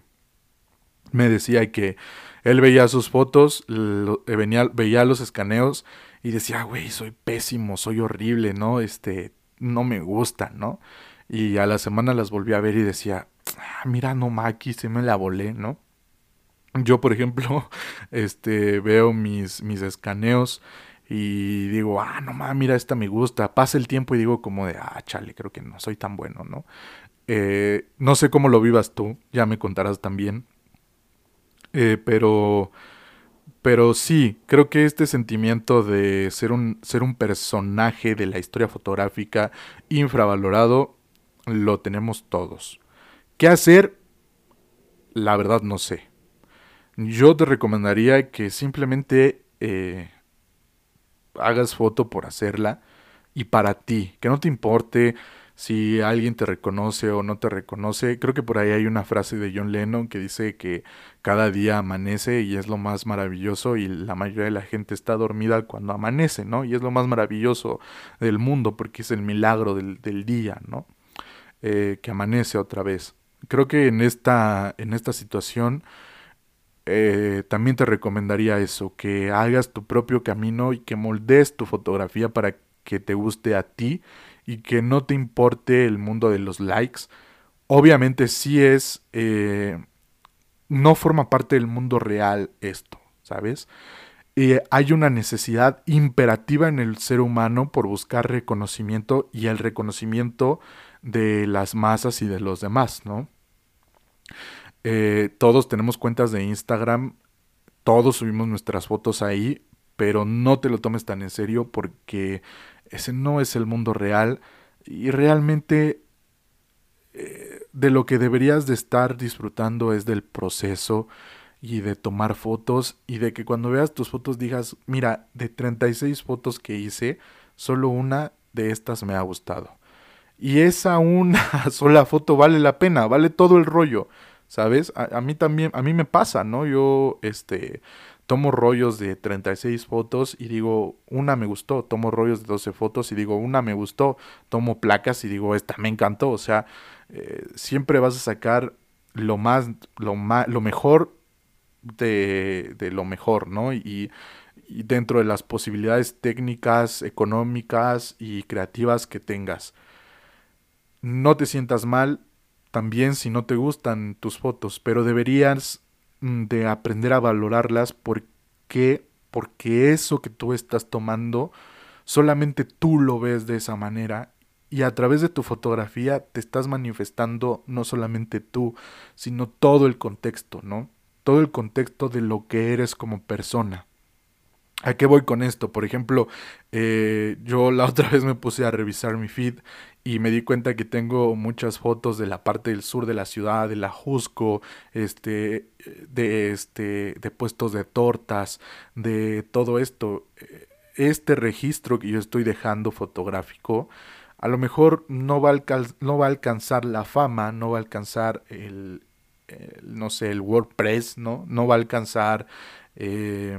me decía que él veía sus fotos, eh, venía, veía los escaneos y decía, güey, soy pésimo, soy horrible, ¿no? Este, no me gusta, ¿no? Y a la semana las volví a ver y decía, ah, mira, no, Maki, se me la volé, ¿no? Yo, por ejemplo, este, veo mis, mis escaneos y digo, ah, no mames, mira, esta me gusta. Pasa el tiempo y digo como de, ah, chale, creo que no soy tan bueno, ¿no? Eh, no sé cómo lo vivas tú, ya me contarás también. Eh, pero, pero sí, creo que este sentimiento de ser un, ser un personaje de la historia fotográfica infravalorado, lo tenemos todos. ¿Qué hacer? La verdad no sé yo te recomendaría que simplemente eh, hagas foto por hacerla y para ti, que no te importe si alguien te reconoce o no te reconoce. Creo que por ahí hay una frase de John Lennon que dice que cada día amanece y es lo más maravilloso y la mayoría de la gente está dormida cuando amanece, ¿no? Y es lo más maravilloso del mundo porque es el milagro del, del día, ¿no? Eh, que amanece otra vez. Creo que en esta, en esta situación eh, también te recomendaría eso, que hagas tu propio camino y que moldees tu fotografía para que te guste a ti y que no te importe el mundo de los likes. Obviamente sí es, eh, no forma parte del mundo real esto, ¿sabes? Hay una necesidad imperativa en el ser humano por buscar reconocimiento y el reconocimiento de las masas y de los demás, ¿no? Eh, todos tenemos cuentas de Instagram, todos subimos nuestras fotos ahí, pero no te lo tomes tan en serio porque ese no es el mundo real y realmente eh, de lo que deberías de estar disfrutando es del proceso y de tomar fotos y de que cuando veas tus fotos digas, mira, de 36 fotos que hice, solo una de estas me ha gustado. Y esa una sola foto vale la pena, vale todo el rollo. ¿Sabes? A, mí también, a mí me pasa, ¿no? Yo, este, tomo rollos de 36 fotos y digo, una me gustó, tomo rollos de 12 fotos y digo, una me gustó, tomo placas y digo, esta me encantó, o sea, eh, siempre vas a sacar lo más, lo más, lo mejor de, de lo mejor, ¿no? Y, y dentro de las posibilidades técnicas, económicas y creativas que tengas. No te sientas mal, también si no te gustan tus fotos, pero deberías mm, de aprender a valorarlas porque porque eso que tú estás tomando solamente tú lo ves de esa manera y a través de tu fotografía te estás manifestando no solamente tú, sino todo el contexto, ¿no? todo el contexto de lo que eres como persona. ¿A qué voy con esto? Por ejemplo, eh, yo la otra vez me puse a revisar mi feed y me di cuenta que tengo muchas fotos de la parte del sur de la ciudad, de la Jusco, este, de este, de puestos de tortas, de todo esto. Este registro que yo estoy dejando fotográfico, a lo mejor no va a, no va alcanzar la fama, no va a alcanzar el, no sé, el WordPress, ¿no? No va a alcanzar eh,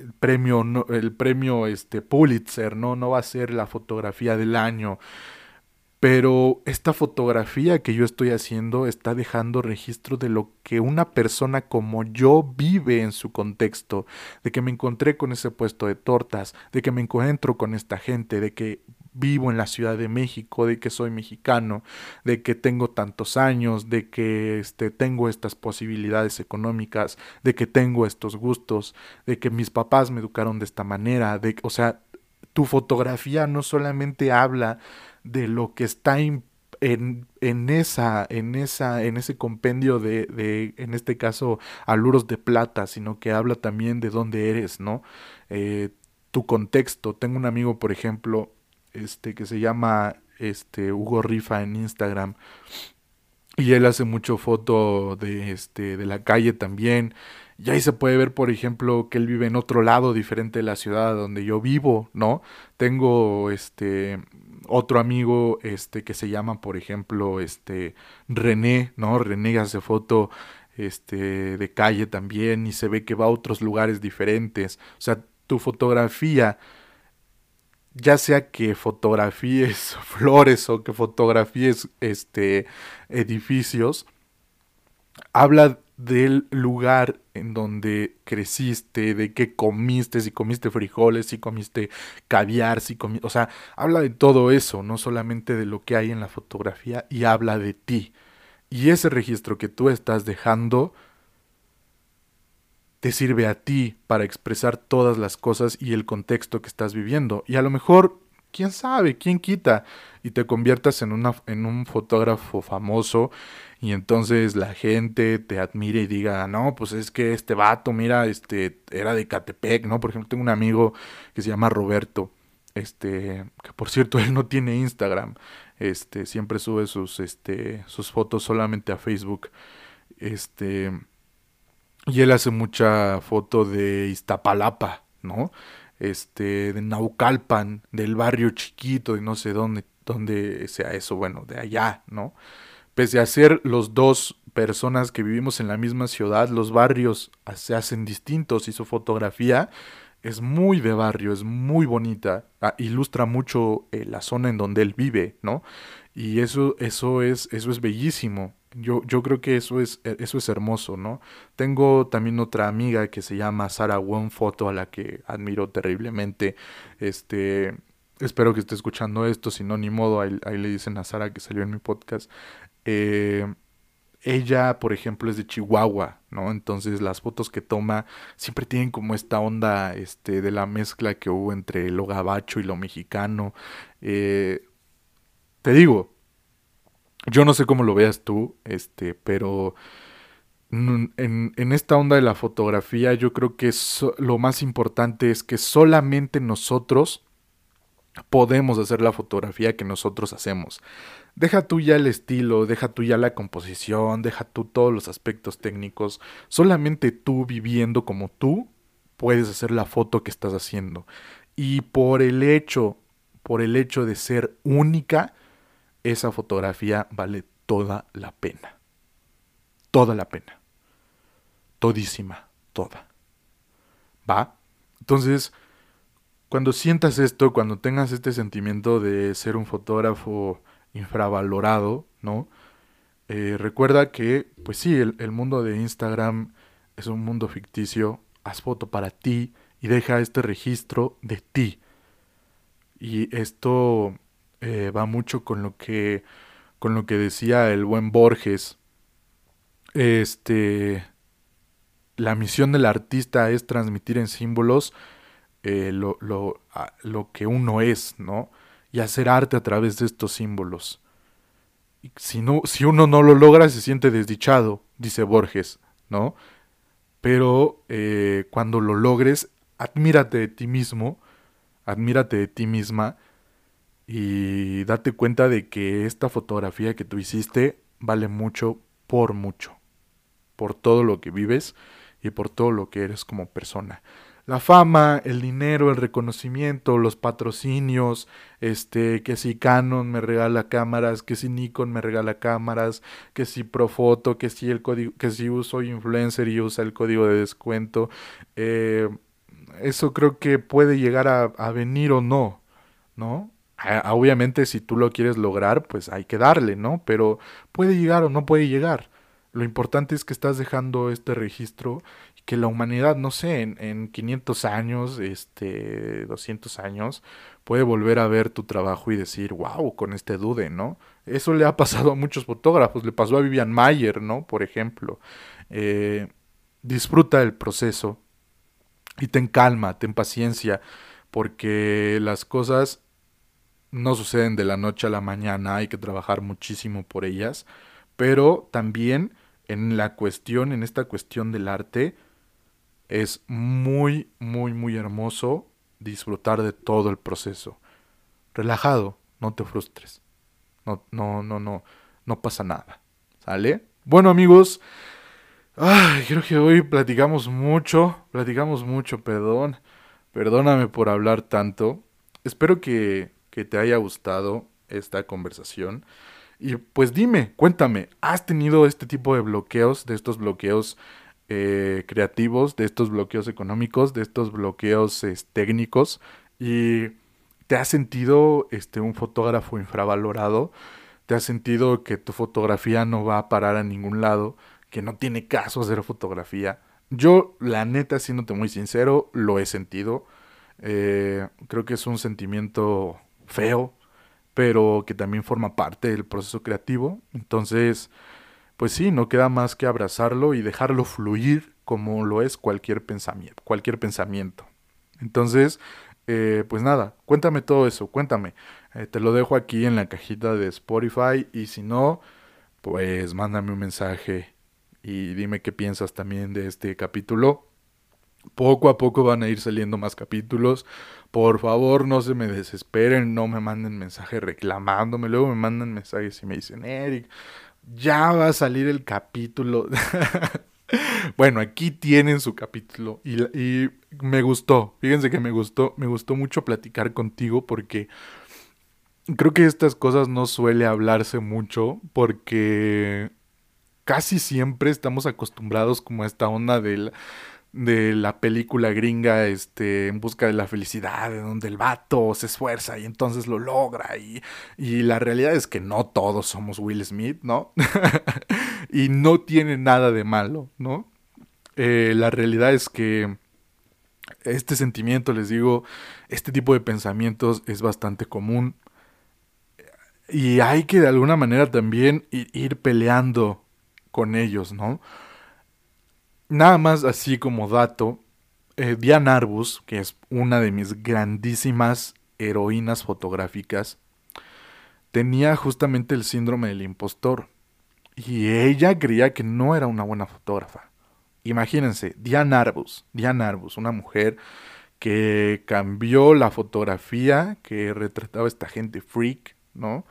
el premio, el premio este, Pulitzer, ¿no? No va a ser la fotografía del año. Pero esta fotografía que yo estoy haciendo está dejando registro de lo que una persona como yo vive en su contexto, de que me encontré con ese puesto de tortas, de que me encuentro con esta gente, de que vivo en la Ciudad de México, de que soy mexicano, de que tengo tantos años, de que este, tengo estas posibilidades económicas, de que tengo estos gustos, de que mis papás me educaron de esta manera, de, o sea, tu fotografía no solamente habla de lo que está en, en, esa, en esa, en ese compendio de, de, en este caso, aluros de plata, sino que habla también de dónde eres, ¿no? Eh, tu contexto. Tengo un amigo, por ejemplo, este, que se llama este, Hugo Rifa en Instagram. Y él hace mucho foto de, este, de la calle también. Y ahí se puede ver, por ejemplo, que él vive en otro lado diferente de la ciudad donde yo vivo, ¿no? Tengo este otro amigo este que se llama, por ejemplo, este René, ¿no? René hace foto este de calle también y se ve que va a otros lugares diferentes. O sea, tu fotografía ya sea que fotografíes flores o que fotografíes este, edificios, habla del lugar en donde creciste, de qué comiste, si comiste frijoles, si comiste caviar, si comiste, o sea, habla de todo eso, no solamente de lo que hay en la fotografía y habla de ti. Y ese registro que tú estás dejando te sirve a ti para expresar todas las cosas y el contexto que estás viviendo. Y a lo mejor, quién sabe, quién quita, y te conviertas en, una, en un fotógrafo famoso y entonces la gente te admire y diga, no, pues es que este vato, mira, este, era de Catepec, ¿no? Por ejemplo, tengo un amigo que se llama Roberto, este, que por cierto él no tiene Instagram, este, siempre sube sus, este, sus fotos solamente a Facebook, este, y él hace mucha foto de Iztapalapa, ¿no? Este, de Naucalpan, del barrio chiquito, de no sé dónde, dónde sea eso, bueno, de allá, ¿no? Pese a ser los dos personas que vivimos en la misma ciudad, los barrios se hacen distintos y su fotografía es muy de barrio, es muy bonita, ah, ilustra mucho eh, la zona en donde él vive, ¿no? Y eso, eso, es, eso es bellísimo. Yo, yo creo que eso es, e, eso es hermoso, ¿no? Tengo también otra amiga que se llama Sara One Photo, a la que admiro terriblemente. Este, espero que esté escuchando esto, si no, ni modo, ahí, le dicen a Sara que salió en mi podcast. Eh, ella, por ejemplo, es de Chihuahua, ¿no? Entonces las fotos que toma siempre tienen como esta onda este, de la mezcla que hubo entre lo gabacho y lo mexicano. Eh, te digo, yo no sé cómo lo veas tú, este, pero en, esta onda de la fotografía yo creo que lo más importante es que solamente nosotros podemos hacer la fotografía que nosotros hacemos. Deja tú ya el estilo, deja tú ya la composición, deja tú todos los aspectos técnicos. Solamente tú viviendo como tú puedes hacer la foto que estás haciendo. Y por el hecho, por el hecho de ser única, esa fotografía vale toda la pena. Toda la pena. Todísima, toda. ¿Va? Entonces, cuando sientas esto, cuando tengas este sentimiento de ser un fotógrafo infravalorado, ¿no? Eh, recuerda que, pues sí, el, el, mundo de Instagram es un mundo ficticio. Haz foto para ti y deja este registro de ti. Y esto eh, va mucho con lo que con lo que decía el buen Borges. Este la misión del artista es transmitir en símbolos eh, lo, lo, lo, que uno es, ¿no? Y hacer arte a través de estos símbolos. Si, no, si uno no lo logra, se siente desdichado, dice Borges. ¿no? Pero eh, cuando lo logres, admírate de ti mismo, admírate de ti misma y date cuenta de que esta fotografía que tú hiciste vale mucho por mucho, por todo lo que vives y por todo lo que eres como persona la fama, el dinero, el reconocimiento, los patrocinios, este, que si Canon me regala cámaras, que si Nikon me regala cámaras, que si Profoto, que si el código, que si uso influencer y usa el código de descuento, eh, eso creo que puede llegar a, a venir o no, ¿no? Obviamente si tú lo quieres lograr, pues hay que darle, ¿no? Pero puede llegar o no puede llegar. Lo importante es que estás dejando este registro que la humanidad, no sé, en, en 500 años, este, 200 años, puede volver a ver tu trabajo y decir, wow, con este dude, ¿no? Eso le ha pasado a muchos fotógrafos, le pasó a Vivian Mayer, ¿no? Por ejemplo. Eh, disfruta el proceso y ten calma, ten paciencia, porque las cosas no suceden de la noche a la mañana, hay que trabajar muchísimo por ellas, pero también en la cuestión, en esta cuestión del arte, es muy, muy, muy hermoso disfrutar de todo el proceso. Relajado, no te frustres. No, no, no, no, no pasa nada. ¿Sale? Bueno amigos, ay, creo que hoy platicamos mucho, platicamos mucho, perdón. Perdóname por hablar tanto. Espero que, que te haya gustado esta conversación. Y pues dime, cuéntame, ¿has tenido este tipo de bloqueos, de estos bloqueos eh, creativos, de estos bloqueos económicos, de estos bloqueos técnicos y te has sentido este, un fotógrafo infravalorado, te has sentido que tu fotografía no va a parar a ningún lado, que no tiene caso hacer fotografía. Yo, la neta, siéndote muy sincero, lo he sentido. Eh, creo que es un sentimiento feo, pero que también forma parte del proceso creativo. Entonces, pues sí, no queda más que abrazarlo y dejarlo fluir como lo es cualquier pensamiento. Cualquier pensamiento. Entonces, eh, pues nada, cuéntame todo eso, cuéntame. Eh, te lo dejo aquí en la cajita de Spotify y si no, pues mándame un mensaje y dime qué piensas también de este capítulo. Poco a poco van a ir saliendo más capítulos. Por favor, no se me desesperen, no me manden mensajes reclamándome. Luego me mandan mensajes y me dicen, Eric, ya va a salir el capítulo. bueno, aquí tienen su capítulo y, y, me gustó. Fíjense que me gustó, me gustó mucho platicar contigo porque creo que estas cosas no suele hablarse mucho porque casi siempre estamos acostumbrados como a esta onda del de la película gringa este en busca de la felicidad donde el vato se esfuerza y entonces lo logra y, y la realidad es que no todos somos Will Smith no y no tiene nada de malo no eh, la realidad es que este sentimiento les digo este tipo de pensamientos es bastante común. Y hay que de alguna manera también ir peleando con ellos no Nada más así como dato, eh, Diane Arbus, que es una de mis grandísimas heroínas fotográficas, tenía justamente el síndrome del impostor. Y ella creía que no era una buena fotógrafa. Imagínense, Diane Arbus, Diane Arbus, una mujer que cambió la fotografía que retrataba a esta gente freak, ¿no?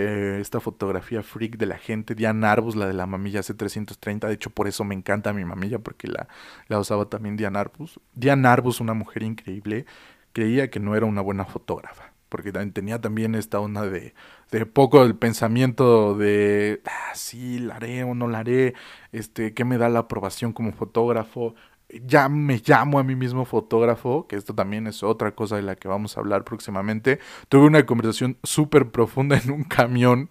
Eh, esta fotografía freak de la gente, Diane Arbus, la de la mamilla C330, de hecho por eso me encanta mi mamilla, porque la, la usaba también Diane Arbus. Diane Arbus, una mujer increíble, creía que no era una buena fotógrafa, porque tenía también esta onda de, de poco el pensamiento de, ah, sí, la haré o no la haré, este, ¿qué me da la aprobación como fotógrafo? Ya me llamo a mí mismo fotógrafo, que esto también es otra cosa de la que vamos a hablar próximamente. Tuve una conversación súper profunda en un camión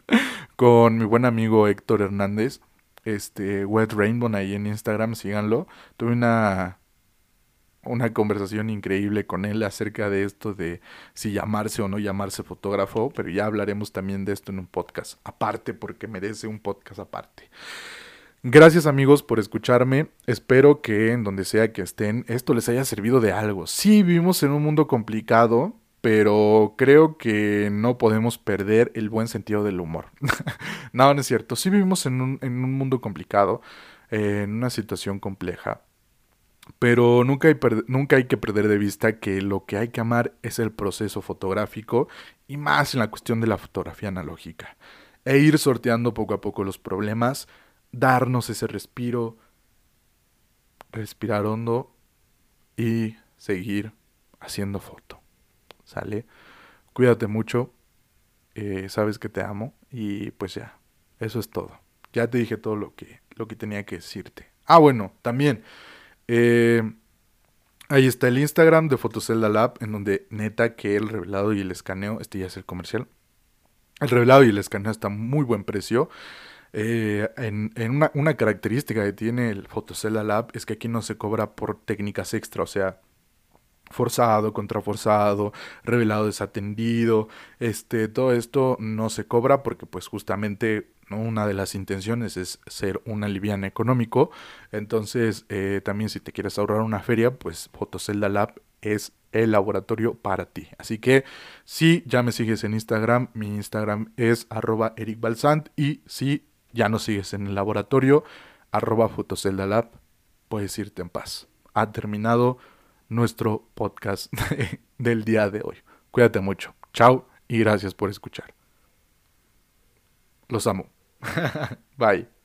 con mi buen amigo Héctor Hernández, este Wet Rainbow ahí en Instagram, síganlo. Tuve una una conversación increíble con él acerca de esto de si llamarse o no llamarse fotógrafo, pero ya hablaremos también de esto en un podcast aparte porque merece un podcast aparte. Gracias amigos por escucharme. Espero que en donde sea que estén esto les haya servido de algo. Sí, vivimos en un mundo complicado, pero creo que no podemos perder el buen sentido del humor. no, no es cierto. Sí vivimos en un, en un mundo complicado. en una situación compleja. Pero nunca hay, nunca hay que perder de vista que lo que hay que amar es el proceso fotográfico y más en la cuestión de la fotografía analógica. E ir sorteando poco a poco los problemas, darnos ese respiro, respirar hondo y seguir haciendo foto. ¿Sale? Cuídate mucho, eh, sabes que te amo y pues ya, eso es todo. Ya te dije todo lo que, lo que tenía que decirte. Ah, bueno, también. Eh, ahí está el Instagram de Fotocelda Lab, en donde neta que el revelado y el escaneo, este ya es el comercial. El revelado y el escaneo está muy buen precio. Eh, en, una, característica que tiene el Fotocelda Lab es que aquí no se cobra por técnicas extra, o sea, forzado, contraforzado, revelado desatendido, este, todo esto no se cobra porque pues justamente una de las intenciones es ser un aliviano económico, entonces eh, también si te quieres ahorrar una feria, pues Fotocelda Lab es el laboratorio para ti. Así que si ya me sigues en Instagram, mi Instagram es arroba Eric y si ya no sigues en el laboratorio, arroba Fotocelda Lab, puedes irte en paz. Ha terminado nuestro podcast del día de hoy. Cuídate mucho. Chao y gracias por escuchar. Los amo. Bye.